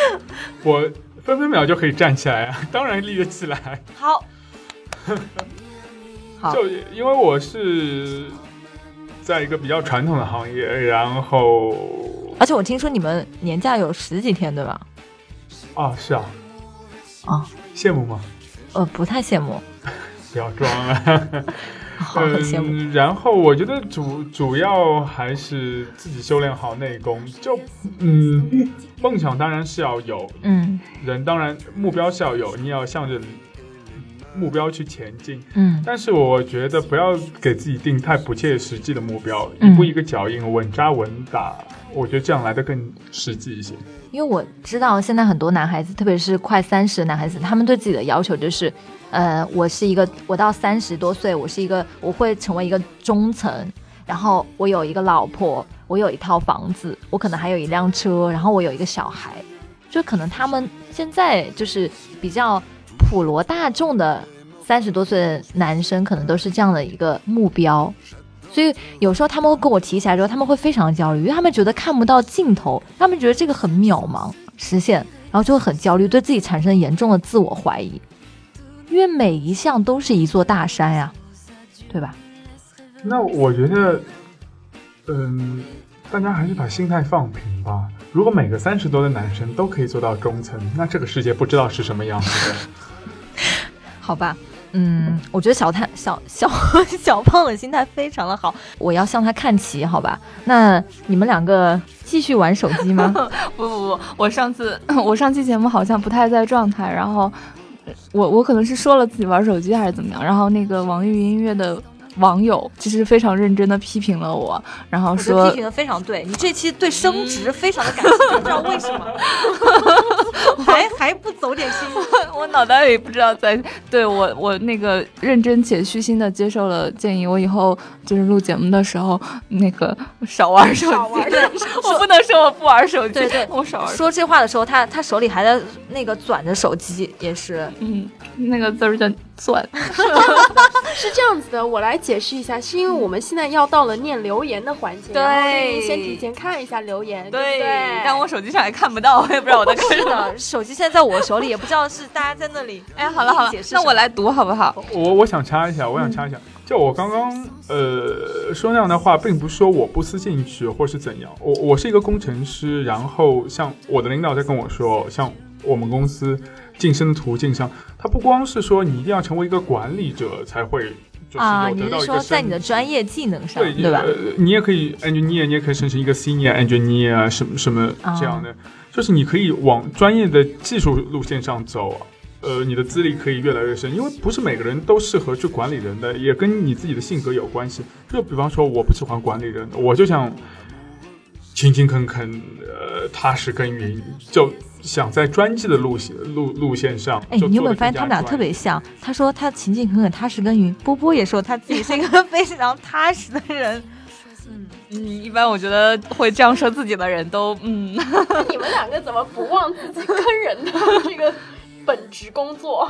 我分分秒就可以站起来啊，当然立得起来。好，好就因为我是在一个比较传统的行业，然后而且我听说你们年假有十几天，对吧？啊是啊，啊，羡慕吗？呃，不太羡慕，不要装了。好，很羡慕。嗯，然后我觉得主主要还是自己修炼好内功。就嗯，梦想当然是要有，嗯人当然目标是要有，你也要向着目标去前进。嗯但是我觉得不要给自己定太不切实际的目标，嗯一步一个脚印，稳扎稳打。我觉得这样来的更实际一些。因为我知道现在很多男孩子，特别是快三十的男孩子，他们对自己的要求就是，呃，我是一个，我到三十多岁，我是一个，我会成为一个中层，然后我有一个老婆，我有一套房子，我可能还有一辆车，然后我有一个小孩，就可能他们现在就是比较普罗大众的三十多岁的男生，可能都是这样的一个目标。所以有时候他们会跟我提起来之后，他们会非常焦虑，因为他们觉得看不到尽头，他们觉得这个很渺茫实现，然后就会很焦虑，对自己产生严重的自我怀疑，因为每一项都是一座大山呀，对吧？那我觉得，嗯，大家还是把心态放平吧。如果每个三十多的男生都可以做到中层，那这个世界不知道是什么样子的。好吧，嗯，我觉得小太小小 小胖的心态非常的好，我要向他看齐，好吧？那你们两个继续玩手机吗？不不不，我上次 我上期节目好像不太在状态，然后我我可能是说了自己玩手机还是怎么样，然后那个网易云音乐的网友其实非常认真的批评了我，然后说批评的非常对，你这期对升职非常的感兴趣，不知道为什么，还还不走点心。我脑袋里不知道在对我我那个认真且虚心的接受了建议，我以后就是录节目的时候那个少玩手机，少玩 我不能说我不玩手机，对对我少玩。说这话的时候，他他手里还在那个攥着手机，也是。嗯，那个字儿叫钻。是这样子的，我来解释一下，是因为我们现在要到了念留言的环节，对先提前看一下留言，对？但我手机上也看不到，我也不知道我在看是什么。的，手机现在在我手里，也不知道是大家在那里。哎，好了好了解，释那我来读好不好？我我想插一下，我想插一下，就我刚刚呃说那样的话，并不是说我不思进取或是怎样，我我是一个工程师，然后像我的领导在跟我说，像我们公司晋升的途径上，它不光是说你一定要成为一个管理者才会就是啊，你是说在你的专业技能上，对对吧？呃你也可以 engineer，你也可以升成一个 senior engineer 啊，什么什么啊这样的，就是你可以往专业的技术路线上走，呃，你的资历可以越来越深，因为不是每个人都适合去管理人的，也跟你自己的性格有关系。就比方说，我不喜欢管理人，我就想勤勤恳恳，呃，踏实耕耘，就想在专辑的路线路路线上。哎，你有没有发现他们俩特别像？他说他勤勤恳恳、踏实耕耘，波波也说他自己是一个非常踏实的人。嗯嗯，一般我觉得会这样说自己的人都嗯。你们两个怎么不忘自己坑人的这个？本职工作，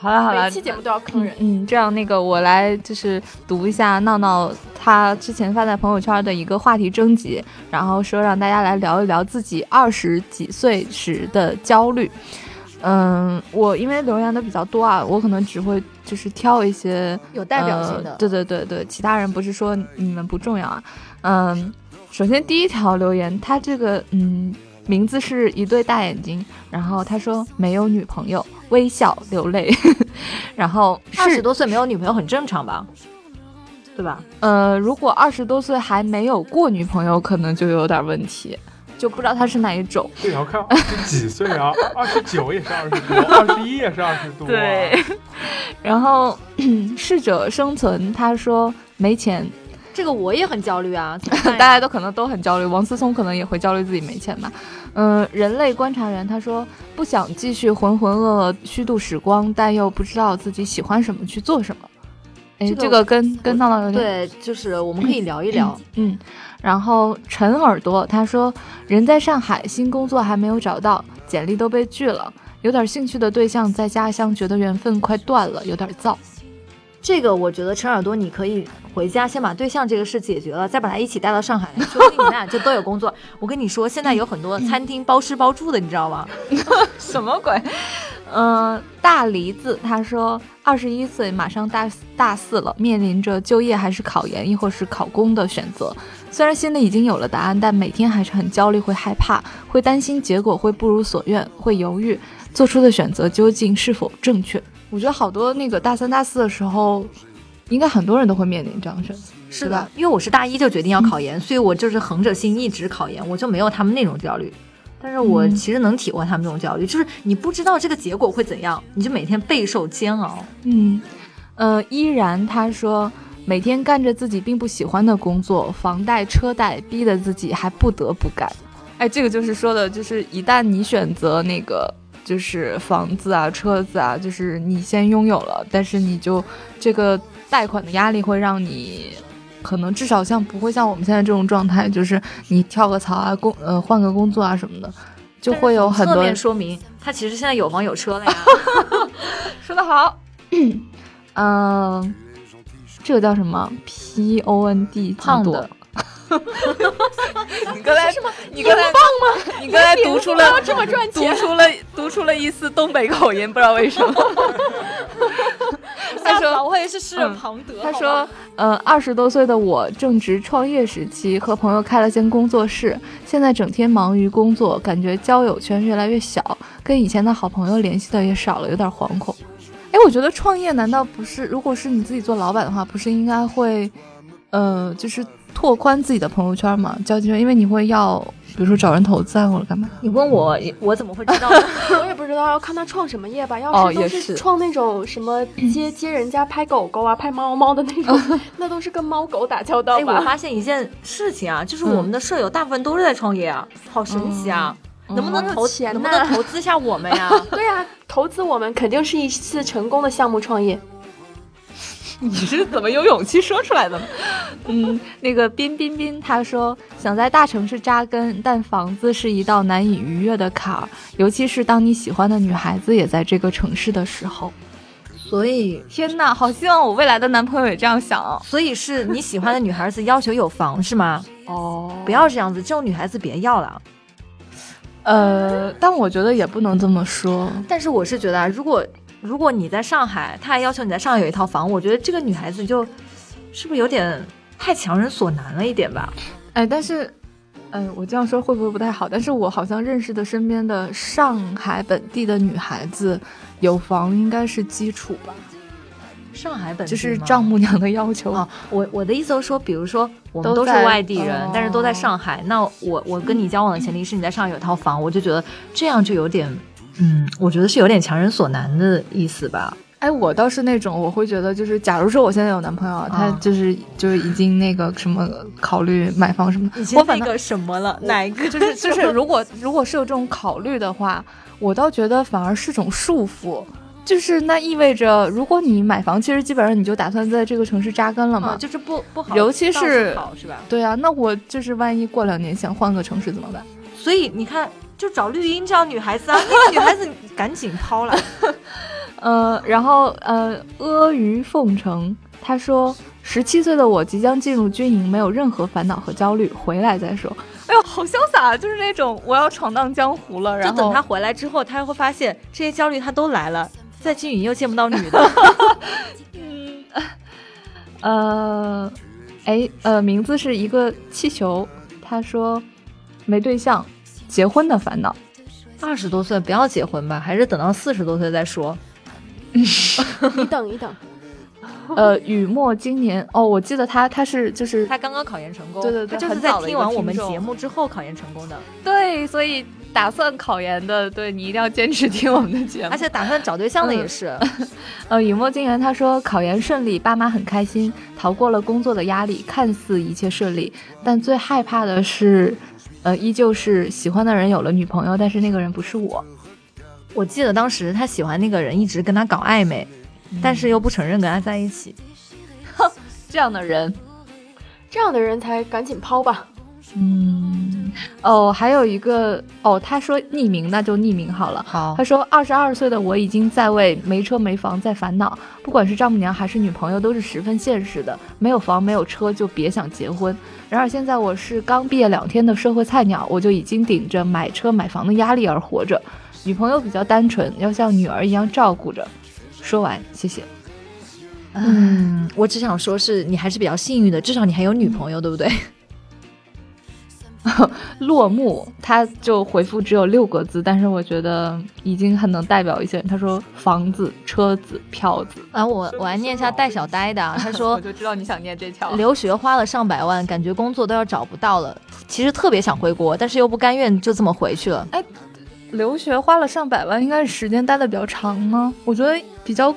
好了好了，每期节目都要坑人。嗯，这样那个我来就是读一下闹闹他之前发在朋友圈的一个话题征集，然后说让大家来聊一聊自己二十几岁时的焦虑。嗯，我因为留言的比较多啊，我可能只会就是挑一些有代表性的。对对对对，其他人不是说你们不重要啊。嗯，首先第一条留言，他这个嗯。名字是一对大眼睛，然后他说没有女朋友，微笑流泪，然后二十多岁没有女朋友很正常吧，对吧？呃，如果二十多岁还没有过女朋友，可能就有点问题，就不知道他是哪一种。对要看二十几岁啊，二十九也是二十多，二十一也是二十多。对，然后 适者生存，他说没钱。这个我也很焦虑啊，大家都可能都很焦虑。王思聪可能也会焦虑自己没钱吧。嗯，人类观察员他说不想继续浑浑噩噩虚度时光，但又不知道自己喜欢什么去做什么。哎，这个跟跟闹闹有点对，就是我们可以聊一聊。嗯，然后陈耳朵他说人在上海，新工作还没有找到，简历都被拒了，有点兴趣的对象在家乡，觉得缘分快断了，有点燥。这个我觉得陈耳朵，你可以回家先把对象这个事解决了，再把他一起带到上海，说不定你们俩就都有工作。我跟你说，现在有很多餐厅包吃包住的，你知道吗？什么鬼？嗯，大梨子他说，二十一岁马上大大四了，面临着就业还是考研，亦或是考公的选择。虽然心里已经有了答案，但每天还是很焦虑，会害怕，会担心结果会不如所愿，会犹豫做出的选择究竟是否正确。我觉得好多那个大三、大四的时候，应该很多人都会面临这样的选择，是的。因为我是大一就决定要考研，所以我就是横着心一直考研，我就没有他们那种焦虑。但是我其实能体会他们这种焦虑，就是你不知道这个结果会怎样，你就每天备受煎熬。嗯，呃，依然他说每天干着自己并不喜欢的工作，房贷车贷逼得自己还不得不干。哎，这个就是说的，就是一旦你选择那个。就是房子啊，车子啊，就是你先拥有了，但是你就这个贷款的压力会让你，可能至少像不会像我们现在这种状态，就是你跳个槽啊，工呃换个工作啊什么的，就会有很多。侧面说明他其实现在有房有车了呀。说得好，嗯，这个叫什么？P O N D 胖的。你刚才你刚才棒吗？你刚才读出了这么赚钱，读出了读出了一丝东北口音，不知道为什么。他说：“我也是诗人庞德。”他说：“呃，二十多岁的我正值创业时期，和朋友开了间工作室，现在整天忙于工作，感觉交友圈越来越小，跟以前的好朋友联系的也少了，有点惶恐。哎，我觉得创业难道不是？如果是你自己做老板的话，不是应该会，呃，就是。”拓宽自己的朋友圈嘛，交际圈，因为你会要，比如说找人投资啊，或者干嘛。你问我，我怎么会知道？我也不知道，要看他创什么业吧。要是都是创那种什么接接人家拍狗狗啊、拍猫猫的那种，那都是跟猫狗打交道吧。我发现一件事情啊，就是我们的舍友大部分都是在创业啊，好神奇啊！能不能投钱？能不能投资一下我们呀？对呀，投资我们肯定是一次成功的项目创业。你是怎么有勇气说出来的？嗯，那个彬彬彬他说想在大城市扎根，但房子是一道难以逾越的坎儿，尤其是当你喜欢的女孩子也在这个城市的时候。所以，天哪，好希望我未来的男朋友也这样想。所以是你喜欢的女孩子要求有房是吗？哦，不要这样子，这种女孩子别要了。呃，但我觉得也不能这么说。但是我是觉得，如果。如果你在上海，他还要求你在上海有一套房，我觉得这个女孩子就是不是有点太强人所难了一点吧？哎，但是，嗯，我这样说会不会不太好？但是我好像认识的身边的上海本地的女孩子，有房应该是基础吧？上海本地就是丈母娘的要求啊。我我的意思是说，比如说我们都是外地人，但是都在上海，那我我跟你交往的前提是你在上海有套房，我就觉得这样就有点。嗯，我觉得是有点强人所难的意思吧。哎，我倒是那种，我会觉得就是，假如说我现在有男朋友，他就是就是已经那个什么考虑买房什么的，我那个什么了，哪一个就是 就是，如果如果是有这种考虑的话，我倒觉得反而是种束缚，就是那意味着，如果你买房，其实基本上你就打算在这个城市扎根了嘛，就是不不好，尤其是是吧？对啊，那我就是万一过两年想换个城市怎么办？所以你看，就找绿茵这样女孩子啊，那个女孩子赶紧抛了。呃，然后呃，阿谀奉承，他说，十七岁的我即将进入军营，没有任何烦恼和焦虑，回来再说。哎呦，好潇洒，就是那种我要闯荡江湖了。然后等他回来之后，他会发现这些焦虑他都来了，在军营又见不到女的。嗯，呃，哎，呃，名字是一个气球。他说，没对象，结婚的烦恼。二十多岁不要结婚吧，还是等到四十多岁再说。你等一等，呃，雨墨今年哦，我记得他他是就是他刚刚考研成功，对对对，他就是在听完我们节目之后考研成功的，对，所以打算考研的，对你一定要坚持听我们的节目，而且打算找对象的也是，呃，雨墨今年他说考研顺利，爸妈很开心，逃过了工作的压力，看似一切顺利，但最害怕的是，呃，依旧是喜欢的人有了女朋友，但是那个人不是我。我记得当时他喜欢那个人，一直跟他搞暧昧，但是又不承认跟他在一起。哼，这样的人，这样的人才赶紧抛吧。嗯，哦，还有一个哦，他说匿名，那就匿名好了。好，他说二十二岁的我已经在为没车没房在烦恼，不管是丈母娘还是女朋友，都是十分现实的。没有房没有车就别想结婚。然而现在我是刚毕业两天的社会菜鸟，我就已经顶着买车买房的压力而活着。女朋友比较单纯，要像女儿一样照顾着。说完，谢谢。嗯，我只想说，是你还是比较幸运的，至少你还有女朋友，对不对？落幕，他就回复只有六个字，但是我觉得已经很能代表一些人。他说：房子、车子、票子。啊，我我来念一下带小呆的。他说：我就知道你想念这条。留学花了上百万，感觉工作都要找不到了。其实特别想回国，但是又不甘愿就这么回去了。哎。留学花了上百万，应该是时间待的比较长吗？我觉得比较，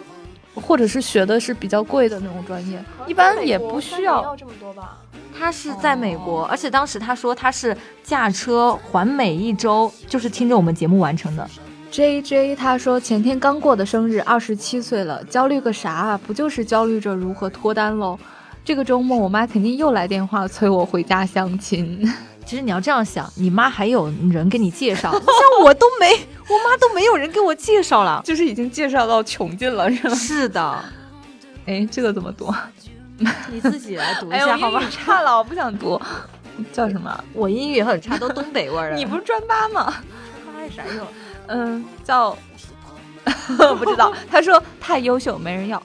或者是学的是比较贵的那种专业，一般也不需要这么多吧。他是在美国，而且当时他说他是驾车环美一周，就是听着我们节目完成的。J J 他说前天刚过的生日，二十七岁了，焦虑个啥啊？不就是焦虑着如何脱单喽？这个周末我妈肯定又来电话催我回家相亲。其实你要这样想，你妈还有人给你介绍，像我都没，我妈都没有人给我介绍了，就是已经介绍到穷尽了，是吗？是的。哎，这个怎么读？你自己来读一下，好吧？差了，我不想读。叫什么？我英语很差，都东北味儿。你不是专八吗？专八有啥用？嗯，叫 不知道。他说太优秀，没人要。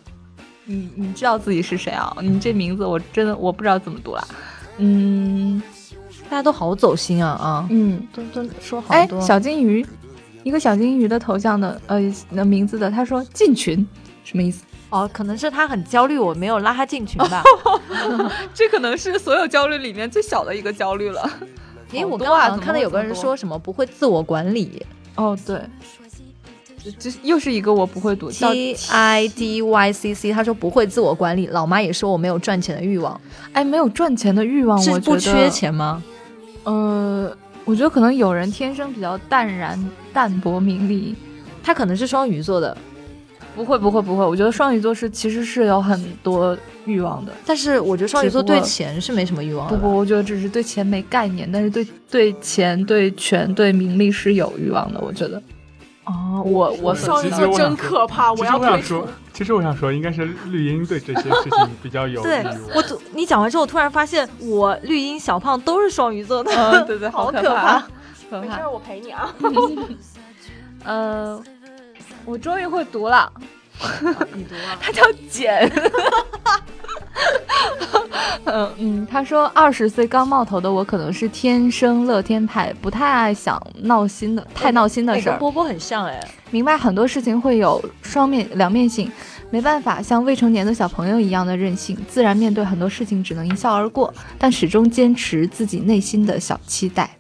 你你知道自己是谁啊？你这名字我真的我不知道怎么读了。嗯。大家都好走心啊啊！嗯，都都说好多。小金鱼，一个小金鱼的头像的呃的名字的，他说进群什么意思？哦，可能是他很焦虑，我没有拉他进群吧。这可能是所有焦虑里面最小的一个焦虑了。因为我刚刚看到有个人说什么不会自我管理。哦，对，这又是一个我不会读。T I D Y C C，他说不会自我管理。老妈也说我没有赚钱的欲望。哎，没有赚钱的欲望，是不缺钱吗？呃，我觉得可能有人天生比较淡然、淡泊名利，他可能是双鱼座的，不会不会不会，我觉得双鱼座是其实是有很多欲望的，但是我觉得双鱼座对钱是没什么欲望。不不，我觉得只是对钱没概念，但是对对钱、对权、对名利是有欲望的，我觉得。哦，我我双鱼座真可怕，我要退出。其实我想说，应该是绿茵对这些事情比较有。对我，你讲完之后，突然发现我绿茵小胖都是双鱼座的，对对，好可怕。没事，我陪你啊。呃，我终于会读了。你读啊？他叫简。嗯 嗯，他说二十岁刚冒头的我可能是天生乐天派，不太爱想闹心的，太闹心的事儿。跟波波很像哎，明白很多事情会有双面两面性，没办法像未成年的小朋友一样的任性，自然面对很多事情只能一笑而过，但始终坚持自己内心的小期待。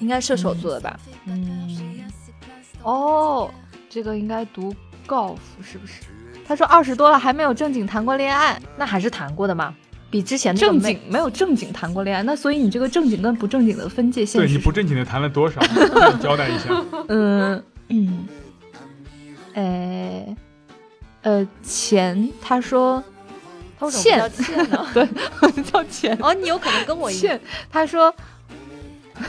应该射手座的吧？嗯，哦，这个应该读 golf 是不是？他说二十多了还没有正经谈过恋爱，那还是谈过的嘛，比之前正经没有正经谈过恋爱，那所以你这个正经跟不正经的分界线对你不正经的谈了多少？交代一下。嗯 嗯，哎，呃，钱，他说他为什么欠欠呢？对，叫钱。哦，你有可能跟我一样。他说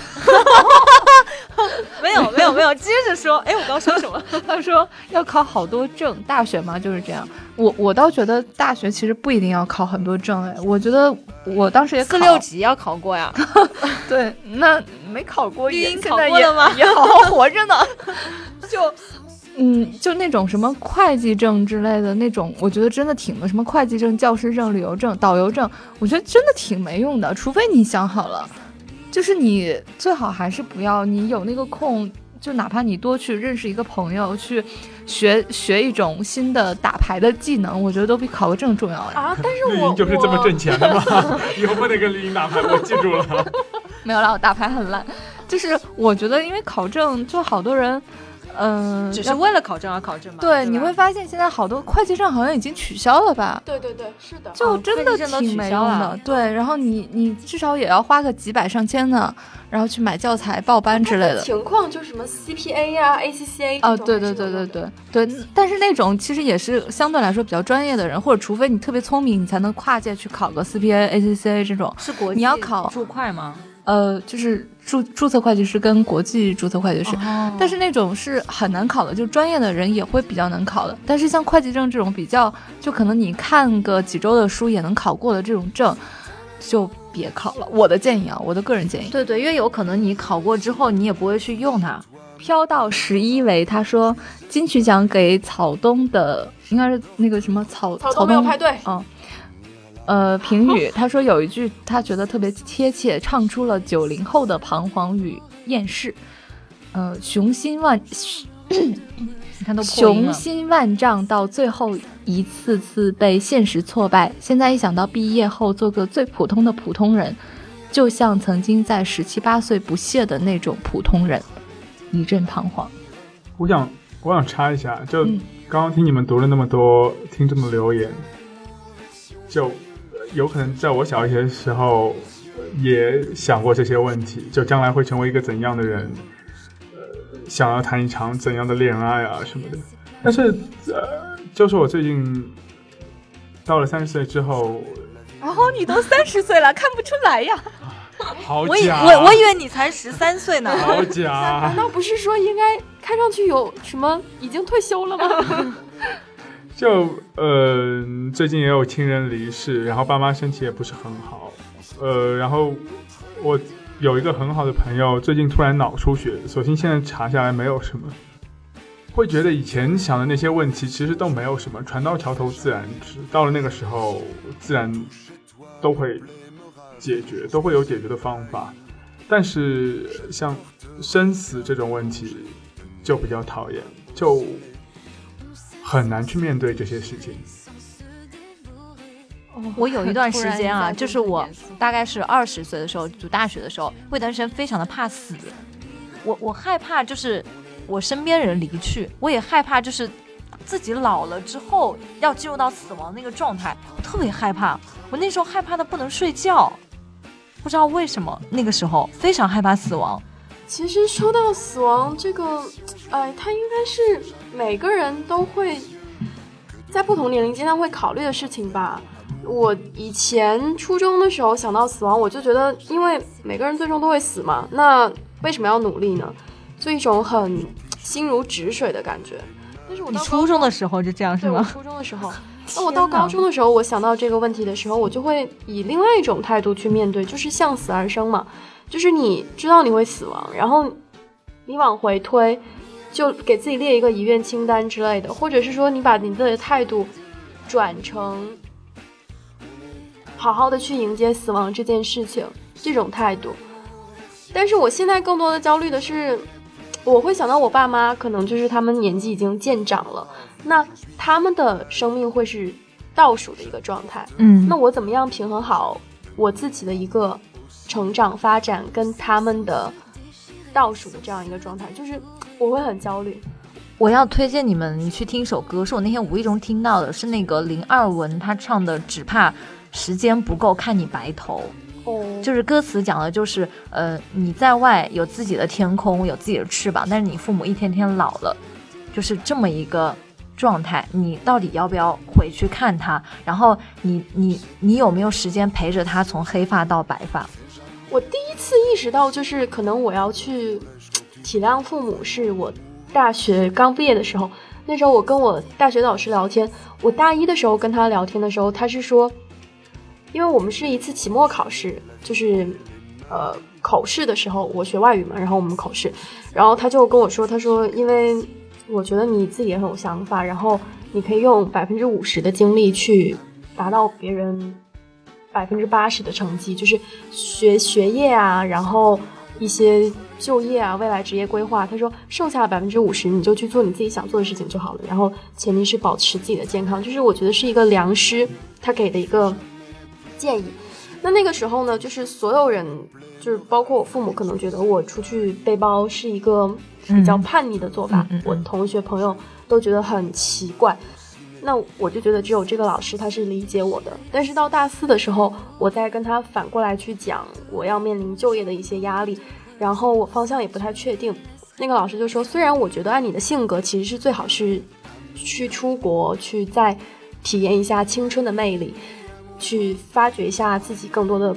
没有没有没有，接着说。哎，我刚说什么？他说要考好多证，大学嘛就是这样。我我倒觉得大学其实不一定要考很多证，哎，我觉得我当时也四六级要考过呀？对，那没考过也考现在也过了吗也好好活着呢。就嗯，就那种什么会计证之类的那种，我觉得真的挺什么会计证、教师证、旅游证、导游证，我觉得真的挺没用的。除非你想好了，就是你最好还是不要，你有那个空，就哪怕你多去认识一个朋友，去学学一种新的打牌的技能，我觉得都比考个证重要哎。啊，但是 我就是这么挣钱的吗？以后不能跟绿茵打牌，我记住了。没有啦，我打牌很烂。就是我觉得，因为考证，就好多人，嗯、只是为了考证而考证嘛？对，吧你会发现现在好多会计证好像已经取消了吧？对对对，是的，哦就真的挺没用消了的，对。然后你你至少也要花个几百上千呢，然后去买教材、报班之类的。情况就是什么 CPA 呀、ACCA 哦，对对对对对对，但是那种其实也是相对来说比较专业的人，或者除非你特别聪明，你才能跨界去考个 CPA、ACCA 这种。是国际你要考注会吗？呃，就是注注册会计师跟国际注册会计师，哦但是那种是很难考的，就专业的人也会比较难考的。但是像会计证这种比较，就可能你看个几周的书也能考过的这种证，就别考了。我的建议啊，我的个人建议。对对，因为有可能你考过之后，你也不会去用它。飘到十一维，他说金曲奖给草东的应该是那个什么草草东没有派对，嗯，呃，评语他说有一句他觉得特别贴切，唱出了九零后的彷徨与厌世。呃，雄心万 你看都破音雄。心万丈，到最后一次次被现实挫败。现在一想到毕业后做个最普通的普通人，就像曾经在十七八岁不屑的那种普通人，一阵彷徨。我想，我想插一下，就嗯刚刚听你们读了那么多听众的留言，就呃有可能在我小一些的时候呃也想过这些问题，就将来会成为一个怎样的人，呃，想要谈一场怎样的恋爱啊什么的。但是，呃，就是我最近到了三十岁之后，然后你都三十岁了，看不出来呀。好我以假，我我以为你才十三岁呢。好假 难，道不是说应该看上去有什么已经退休了吗？就呃，最近也有亲人离世，然后爸妈身体也不是很好，呃，然后我有一个很好的朋友，最近突然脑出血，所幸现在查下来没有什么，会觉得以前想的那些问题其实都没有什么，船到桥头自然直，到了那个时候自然都会解决，都会有解决的方法，但是像生死这种问题就比较讨厌，就。很难去面对这些事情。我有一段时间啊，就是我大概是二十岁的时候，读大学的时候，有一段时间非常的怕死。我我害怕就是我身边人离去，我也害怕就是自己老了之后要进入到死亡那个状态，我特别害怕。我那时候害怕的不能睡觉，不知道为什么那个时候非常害怕死亡。其实说到死亡这个，哎，它应该是每个人都会在不同年龄阶段会考虑的事情吧。我以前初中的时候想到死亡，我就觉得，因为每个人最终都会死嘛，那为什么要努力呢？就一种很心如止水的感觉。但是我到初中的时候就这样是吗？初中的时候，那我到高中的时候，我想到这个问题的时候，我就会以另外一种态度去面对，就是向死而生嘛。就是你知道你会死亡，然后你往回推，就给自己列一个遗愿清单之类的，或者是说你把你的态度转成好好的去迎接死亡这件事情这种态度。但是我现在更多的焦虑的是，我会想到我爸妈可能就是他们年纪已经渐长了，那他们的生命会是倒数的一个状态。嗯那我怎么样平衡好我自己的一个成长发展跟他们的倒数的这样一个状态，就是我会很焦虑。我要推荐你们去听一首歌，是我那天无意中听到的，是那个林二文他唱的《只怕时间不够看你白头》。哦，就是歌词讲的就是，呃，你在外有自己的天空，有自己的翅膀，但是你父母一天天老了，就是这么一个状态。你到底要不要回去看他？然后你你你有没有时间陪着他从黑发到白发？我第一次意识到，就是可能我要去 体谅父母，是我。大学刚毕业的时候，那时候我跟我大学导师聊天。我大一的时候跟他聊天的时候，他是说，因为我们是一次期末考试，就是呃口试的时候，我学外语嘛，然后我们口试，然后他就跟我说，他说，因为我觉得你自己也很有想法，然后你可以用百分之五十的精力去达到别人百分之八十的成绩，就是学学业啊，然后。一些就业啊，未来职业规划，他说剩下的百分之五十你就去做你自己想做的事情就好了。然后前提是保持自己的健康，就是我觉得是一个良师他给的一个建议。那那个时候呢，就是所有人，就是包括我父母，可能觉得我出去背包是一个比较叛逆的做法。我同学朋友都觉得很奇怪。那我就觉得只有这个老师他是理解我的，但是到大四的时候，我再跟他反过来去讲我要面临就业的一些压力，然后我方向也不太确定。那个老师就说，虽然我觉得按你的性格，其实是最好是去出国，去再体验一下青春的魅力，去发掘一下自己更多的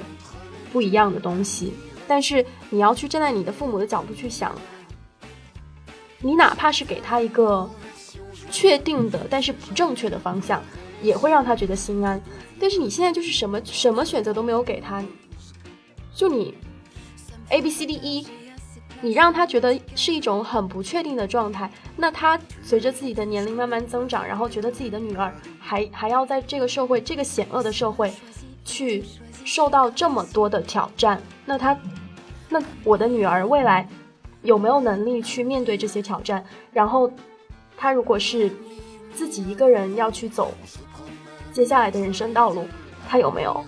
不一样的东西。但是你要去站在你的父母的角度去想，你哪怕是给他一个。确定的，但是不正确的方向，也会让他觉得心安。但是你现在就是什么什么选择都没有给他，就你 A B C D E，你让他觉得是一种很不确定的状态。那他随着自己的年龄慢慢增长，然后觉得自己的女儿还还要在这个社会这个险恶的社会去受到这么多的挑战，那他那我的女儿未来有没有能力去面对这些挑战？然后。他如果是自己一个人要去走接下来的人生道路，他有没有？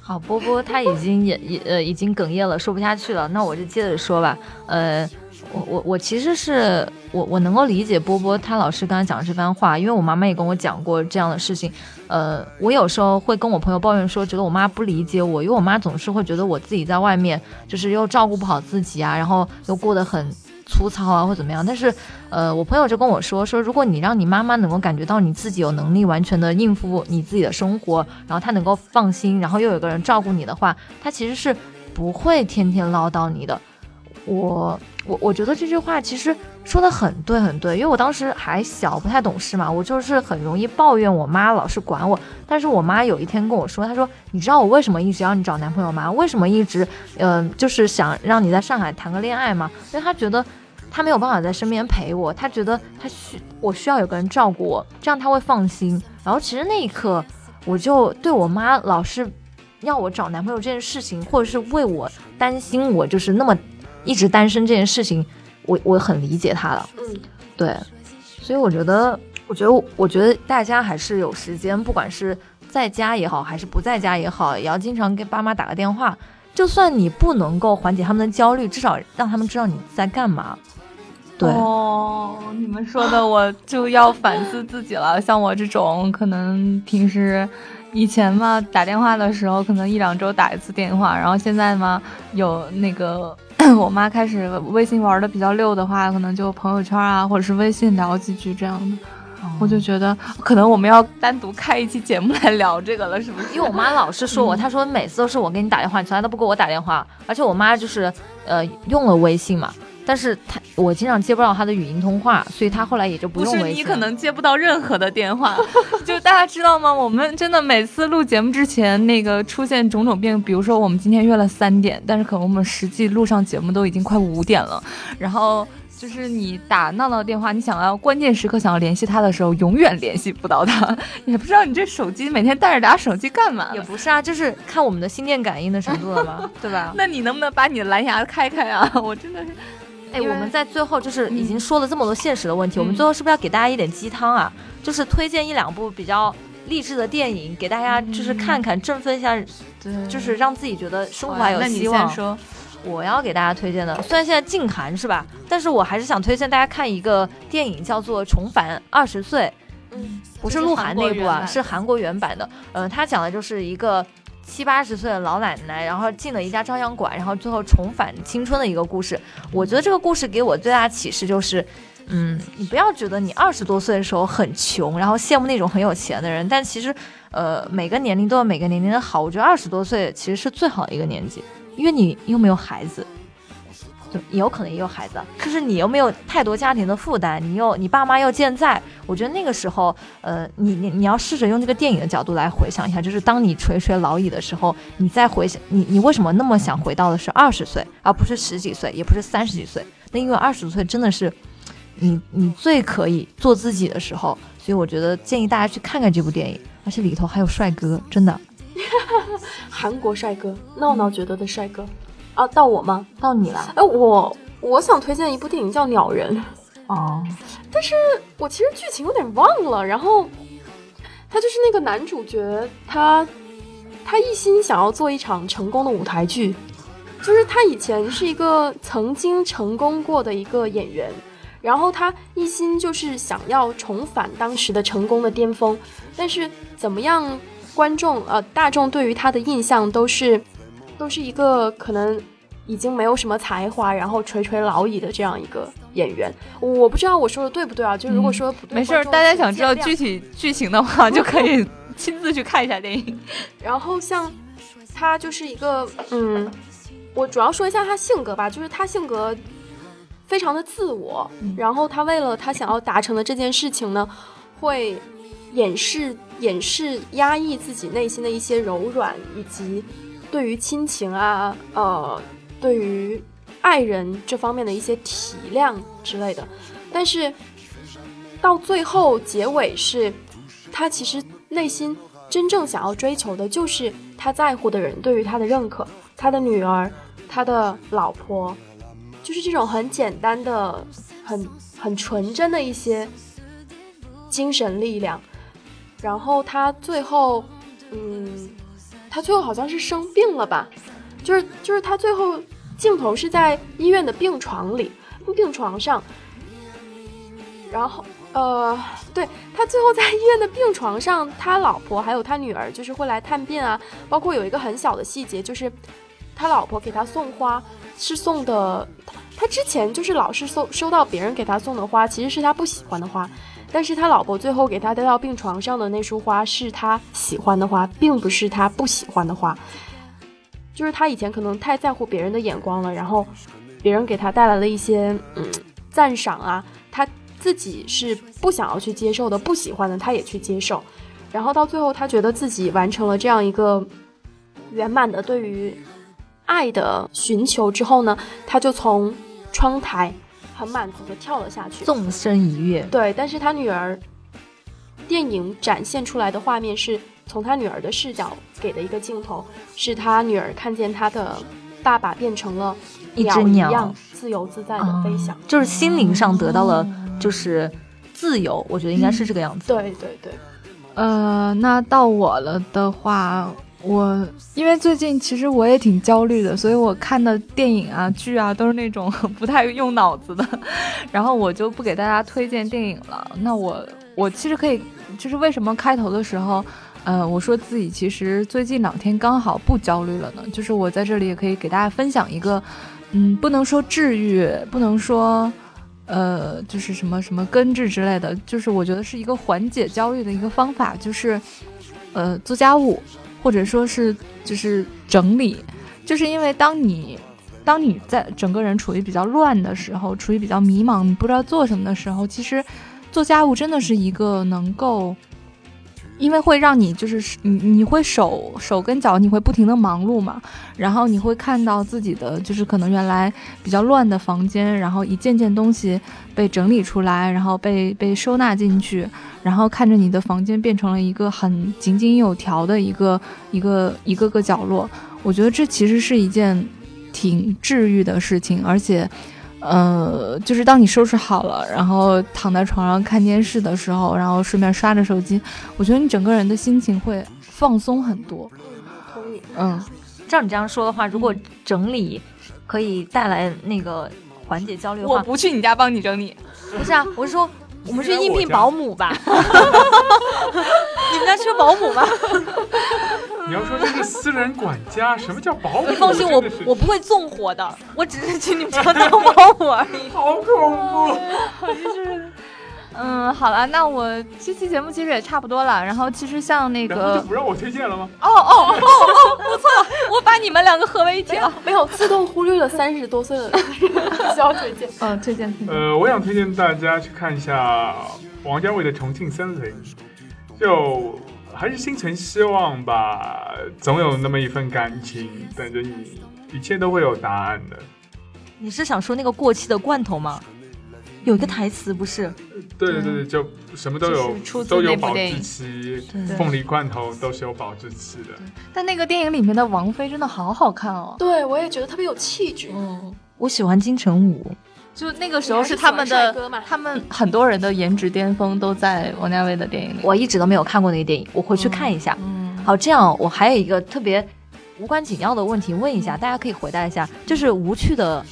好，波波他已经也也呃已经哽咽了，说不下去了。那我就接着说吧。呃，我我我其实是我我能够理解波波他老师刚才讲的这番话，因为我妈妈也跟我讲过这样的事情。呃，我有时候会跟我朋友抱怨说，觉得我妈不理解我，因为我妈总是会觉得我自己在外面就是又照顾不好自己啊，然后又过得很。粗糙啊，或怎么样？但是，呃，我朋友就跟我说说，如果你让你妈妈能够感觉到你自己有能力完全的应付你自己的生活，然后她能够放心，然后又有个人照顾你的话，她其实是不会天天唠叨你的。我我我觉得这句话其实说的很对很对，因为我当时还小，不太懂事嘛，我就是很容易抱怨我妈老是管我。但是我妈有一天跟我说，她说：“你知道我为什么一直要你找男朋友吗？为什么一直，嗯，就是想让你在上海谈个恋爱吗？因为她觉得她没有办法在身边陪我，她觉得她需我需要有个人照顾我，这样她会放心。然后其实那一刻，我就对我妈老是要我找男朋友这件事情，或者是为我担心我就是那么。一直单身这件事情，我我很理解他了。嗯，对，所以我觉得，我觉得，我觉得大家还是有时间，不管是在家也好，还是不在家也好，也要经常给爸妈打个电话。就算你不能够缓解他们的焦虑，至少让他们知道你在干嘛。对哦，你们说的我就要反思自己了。像我这种，可能平时以前嘛打电话的时候，可能一两周打一次电话，然后现在嘛有那个。我妈开始微信玩的比较溜的话，可能就朋友圈啊，或者是微信聊几句这样的。我就觉得，可能我们要单独开一期节目来聊这个了，是不是？因为我妈老是说我，她说每次都是我给你打电话，你从来都不给我打电话。而且我妈就是呃用了微信嘛。但是他我经常接不到他的语音通话，所以他后来也就不用微信。不是你可能接不到任何的电话，就大家知道吗？我们真的每次录节目之前，那个出现种种病，比如说我们今天约了三点，但是可能我们实际录上节目都已经快五点了。然后就是你打闹闹电话，你想要关键时刻想要联系他的时候，永远联系不到他。也不知道你这手机每天带着俩手机干嘛？也不是啊，就是看我们的心电感应的程度了吧，对吧？那你能不能把你的蓝牙开开啊？我真的是。哎，我们在最后就是已经说了这么多现实的问题，我们最后是不是要给大家一点鸡汤啊？就是推荐一两部比较励志的电影给大家，就是看看振奋一下，就是让自己觉得生活还有希望。说，我要给大家推荐的，虽然现在禁韩是吧，但是我还是想推荐大家看一个电影，叫做《重返二十岁》。嗯，不是鹿晗那部啊，是是韩国原版的。嗯，他讲的就是一个七八十岁的老奶奶，然后进了一家照相馆，然后最后重返青春的一个故事。我觉得这个故事给我最大启示就是，嗯，你不要觉得你二十多岁的时候很穷，然后羡慕那种很有钱的人，但其实，呃，每个年龄都有每个年龄的好。我觉得二十多岁其实是最好的一个年纪，因为你又没有孩子。有可能也有孩子，可是你又没有太多家庭的负担，你又你爸妈又健在，我觉得那个时候，呃，你你你要试着用这个电影的角度来回想一下，就是当你垂垂老矣的时候，你再回想你你为什么那么想回到的是二十岁，而不是十几岁，也不是三十几岁？那因为二十岁真的是你你最可以做自己的时候，所以我觉得建议大家去看看这部电影，而且里头还有帅哥，真的，韩国帅哥，闹闹觉得的帅哥。啊，到我吗？到你了。哎，我我想推荐一部电影叫《鸟人》。哦，但是我其实剧情有点忘了。然后，他就是那个男主角，他他一心想要做一场成功的舞台剧，就是他以前是一个曾经成功过的一个演员，然后他一心就是想要重返当时的成功的巅峰，但是怎么样，观众呃大众对于他的印象都是。都是一个可能已经没有什么才华，然后垂垂老矣的这样一个演员。我不知道我说的对不对啊？就如果说不对，没事儿，大家想知道具体剧情的话，就可以亲自去看一下电影。然后像他就是一个，嗯，我主要说一下他性格吧，就是他性格非常的自我，然后他为了他想要达成的这件事情呢，会掩饰、掩饰、压抑自己内心的一些柔软以及。对于亲情啊，呃，对于爱人这方面的一些体谅之类的，但是到最后结尾是，他其实内心真正想要追求的就是他在乎的人对于他的认可，他的女儿，他的老婆，就是这种很简单的、很很纯真的一些精神力量。然后他最后，嗯。他最后好像是生病了吧，就是就是他最后镜头是在医院的病床里，病床上，然后呃，对他最后在医院的病床上，他老婆还有他女儿就是会来探病啊，包括有一个很小的细节，就是他老婆给他送花是送的，他之前就是老是收收到别人给他送的花，其实是他不喜欢的花。但是他老婆最后给他带到病床上的那束花是他喜欢的花，并不是他不喜欢的花。就是他以前可能太在乎别人的眼光了，然后别人给他带来了一些嗯赞赏啊，他自己是不想要去接受的，不喜欢的他也去接受。然后到最后，他觉得自己完成了这样一个圆满的对于爱的寻求之后呢，他就从窗台。很满足的跳了下去，纵身一跃。对，但是他女儿，电影展现出来的画面是从他女儿的视角给的一个镜头，是他女儿看见他的爸爸变成了一只鸟一样自由自在的飞翔，就是心灵上得到了就是自由。我觉得应该是这个样子。对对对，呃，那到我了的话。我因为最近其实我也挺焦虑的，所以我看的电影啊剧啊都是那种不太用脑子的，然后我就不给大家推荐电影了。那我我其实可以，就是为什么开头的时候，呃，我说自己其实最近两天刚好不焦虑了呢？就是我在这里也可以给大家分享一个，嗯，不能说治愈，不能说，呃，就是什么什么根治之类的，就是我觉得是一个缓解焦虑的一个方法，就是，呃，做家务。或者说是就是整理，就是因为当你当你在整个人处于比较乱的时候，处于比较迷茫，你不知道做什么的时候，其实做家务真的是一个能够。因为会让你就是你你会手手跟脚你会不停的忙碌嘛，然后你会看到自己的就是可能原来比较乱的房间，然后一件件东西被整理出来，然后被被收纳进去，然后看着你的房间变成了一个很井井有条的一个一个一个个角落，我觉得这其实是一件挺治愈的事情，而且。呃，就是当你收拾好了，然后躺在床上看电视的时候，然后顺便刷着手机，我觉得你整个人的心情会放松很多。同意。嗯，照你这样说的话，如果整理可以带来那个缓解焦虑的话我话，不去你家帮你整理。不是啊，我是说我们去应聘保姆 吧。你们家缺保姆吗？你要说这是私人管家，什么叫保姆？你放心，我我不会纵火的，我只是去你们家当保姆而已。好恐怖。嗯，好了，那我这期节目其实也差不多了。然后其实像那然后就，不让我推荐了吗？哦哦哦哦，不错，我把你们两个合为一体了。没有自动忽略了三十多岁的需要推荐。嗯，推荐。呃，我想推荐大家去看一下王家卫的《重庆森林》，就还是心存希望吧，总有那么一份感情等着你，一切都会有答案的。你是想说那个过期的罐头吗？有一个台词不是？对对对对，就什么都有都有保质期，凤梨罐头都是有保质期的。但那个电影里面的王菲真的好好看哦。对，我也觉得特别有气质。嗯，我喜欢金城武，就那个时候是他们的，他们很多人的颜值巅峰都在王家卫的电影里。我一直都没有看过那个电影，我回去看一下。嗯，好，这样我还有一个特别无关紧要的问题问一下，大家可以回答一下，就是无趣的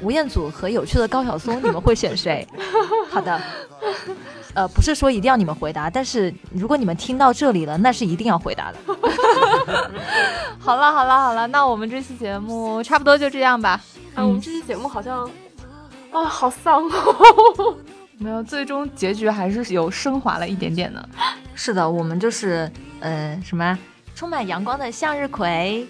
吴彦祖和有趣的高晓松，你们会选谁？好的，呃，不是说一定要你们回答，但是如果你们听到这里了，那是一定要回答的。好了好了好了，那我们这期节目差不多就这样吧。啊，我们这期节目好像啊，好丧哦。没有，最终结局还是有升华了一点点的。是的，我们就是呃什么充满阳光的向日葵。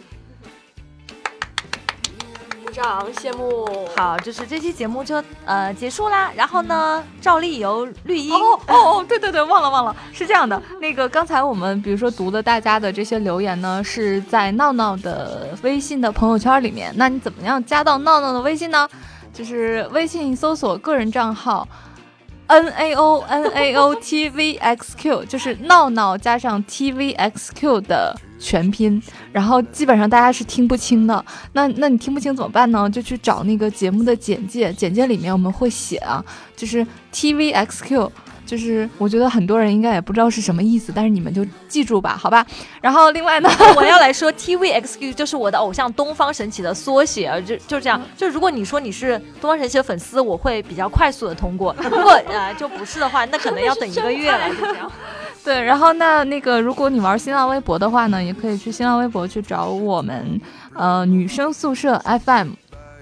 非常羡慕。好，就是这期节目就呃结束啦。然后呢，照例由绿茵哦哦哦，对对对，忘了忘了，是这样的，那个刚才我们比如说读的大家的这些留言呢，是在闹闹的微信的朋友圈里面。那你怎么样加到闹闹的微信呢？就是微信搜索个人账号。N A O N A O T V X Q 就是闹闹加上 T V X Q 的全拼，然后基本上大家是听不清的。那那你听不清怎么办呢？就去找那个节目的简介，简介里面我们会写啊，就是 T V X Q。就是我觉得很多人应该也不知道是什么意思，但是你们就记住吧，好吧？然后另外呢，我要来说 TVXQ 就是我的偶像东方神起的缩写，啊就就这样。就如果你说你是东方神起的粉丝，我会比较快速的通过；如果呃就不是的话，那可能要等一个月了，就这样。对，然后那那个，如果你玩新浪微博的话呢，也可以去新浪微博去找我们，呃，女生宿舍 FM。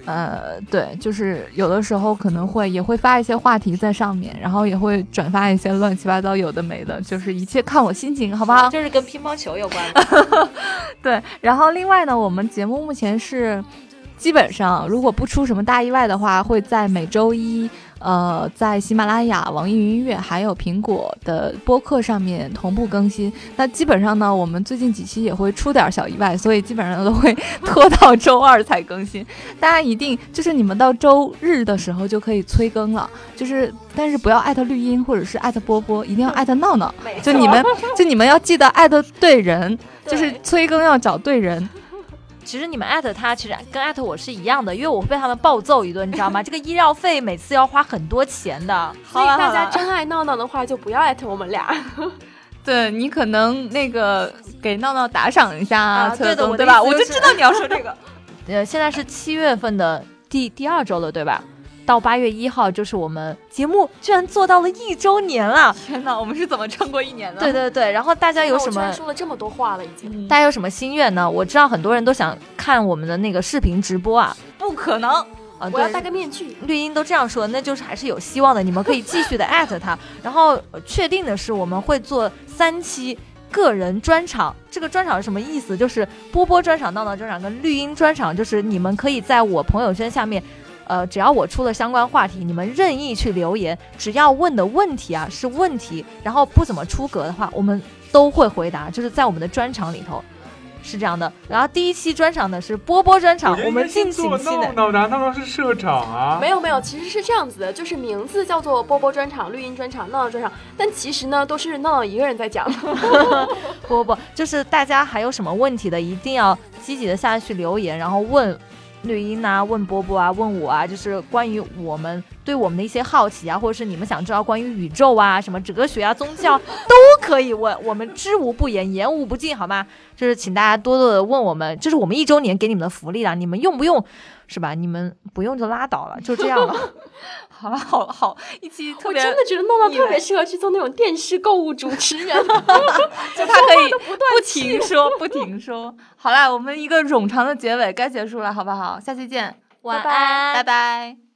呃，对，就是有的时候可能会也会发一些话题在上面，然后也会转发一些乱七八糟有的没的，就是一切看我心情，好不好？就是跟乒乓球有关的。对，然后另外呢，我们节目目前是基本上如果不出什么大意外的话，会在每周一。呃，在喜马拉雅、网易云音乐还有苹果的播客上面同步更新。那基本上呢，我们最近几期也会出点小意外，所以基本上都会拖到周二才更新。大家一定就是你们到周日的时候就可以催更了，就是但是不要艾特绿茵或者是艾特波波，一定要艾特闹闹。就你们就你们要记得艾特对人，就是催更要找对人。其实你们艾特他，其实跟艾特我是一样的，因为我会被他们暴揍一顿，你知道吗？这个医药费每次要花很多钱的。所以大家真爱闹闹的话，就不要艾特我们俩。对你可能那个给闹闹打赏一下啊，对的，对吧？我就知道你要说这个。呃，现在是七月份的第第二周了，对吧？到八月一号就是我们节目居然做到了一周年了！天哪，我们是怎么撑过一年的？对对对，然后大家有什么？说了这么多话了，已经。大家有什么心愿呢？我知道很多人都想看我们的那个视频直播啊，不可能啊！我要戴个面具。绿茵都这样说，那就是还是有希望的。你们可以继续的艾特他。然后确定的是，我们会做三期个人专场。这个专场是什么意思？就是波波专场、闹闹专场跟绿茵专场，就是你们可以在我朋友圈下面。呃，只要我出了相关话题，你们任意去留言，只要问的问题啊是问题，然后不怎么出格的话，我们都会回答，就是在我们的专场里头是这样的。然后第一期专场呢是波波专场，我们敬请期待。闹闹闹闹是社长啊？没有没有，其实是这样子的，就是名字叫做波波专场、绿茵专场、闹闹专场，但其实呢都是闹闹一个人在讲。不不不，就是大家还有什么问题的，一定要积极的下去留言，然后问。绿茵啊，问波波啊，问我啊，就是关于我们对我们的一些好奇啊，或者是你们想知道关于宇宙啊、什么哲学啊、宗教 都可以，问我们知无不言，言无不尽，好吗？就是请大家多多的问我们，这是我们一周年给你们的福利了，你们用不用？是吧？你们不用就拉倒了，就这样了。好了，好好一期特别，我真的觉得诺诺特别适合去做那种电视购物主持人，就他可以不停说，不停说。好啦，我们一个冗长的结尾该结束了，好不好？下期见，晚安，拜拜。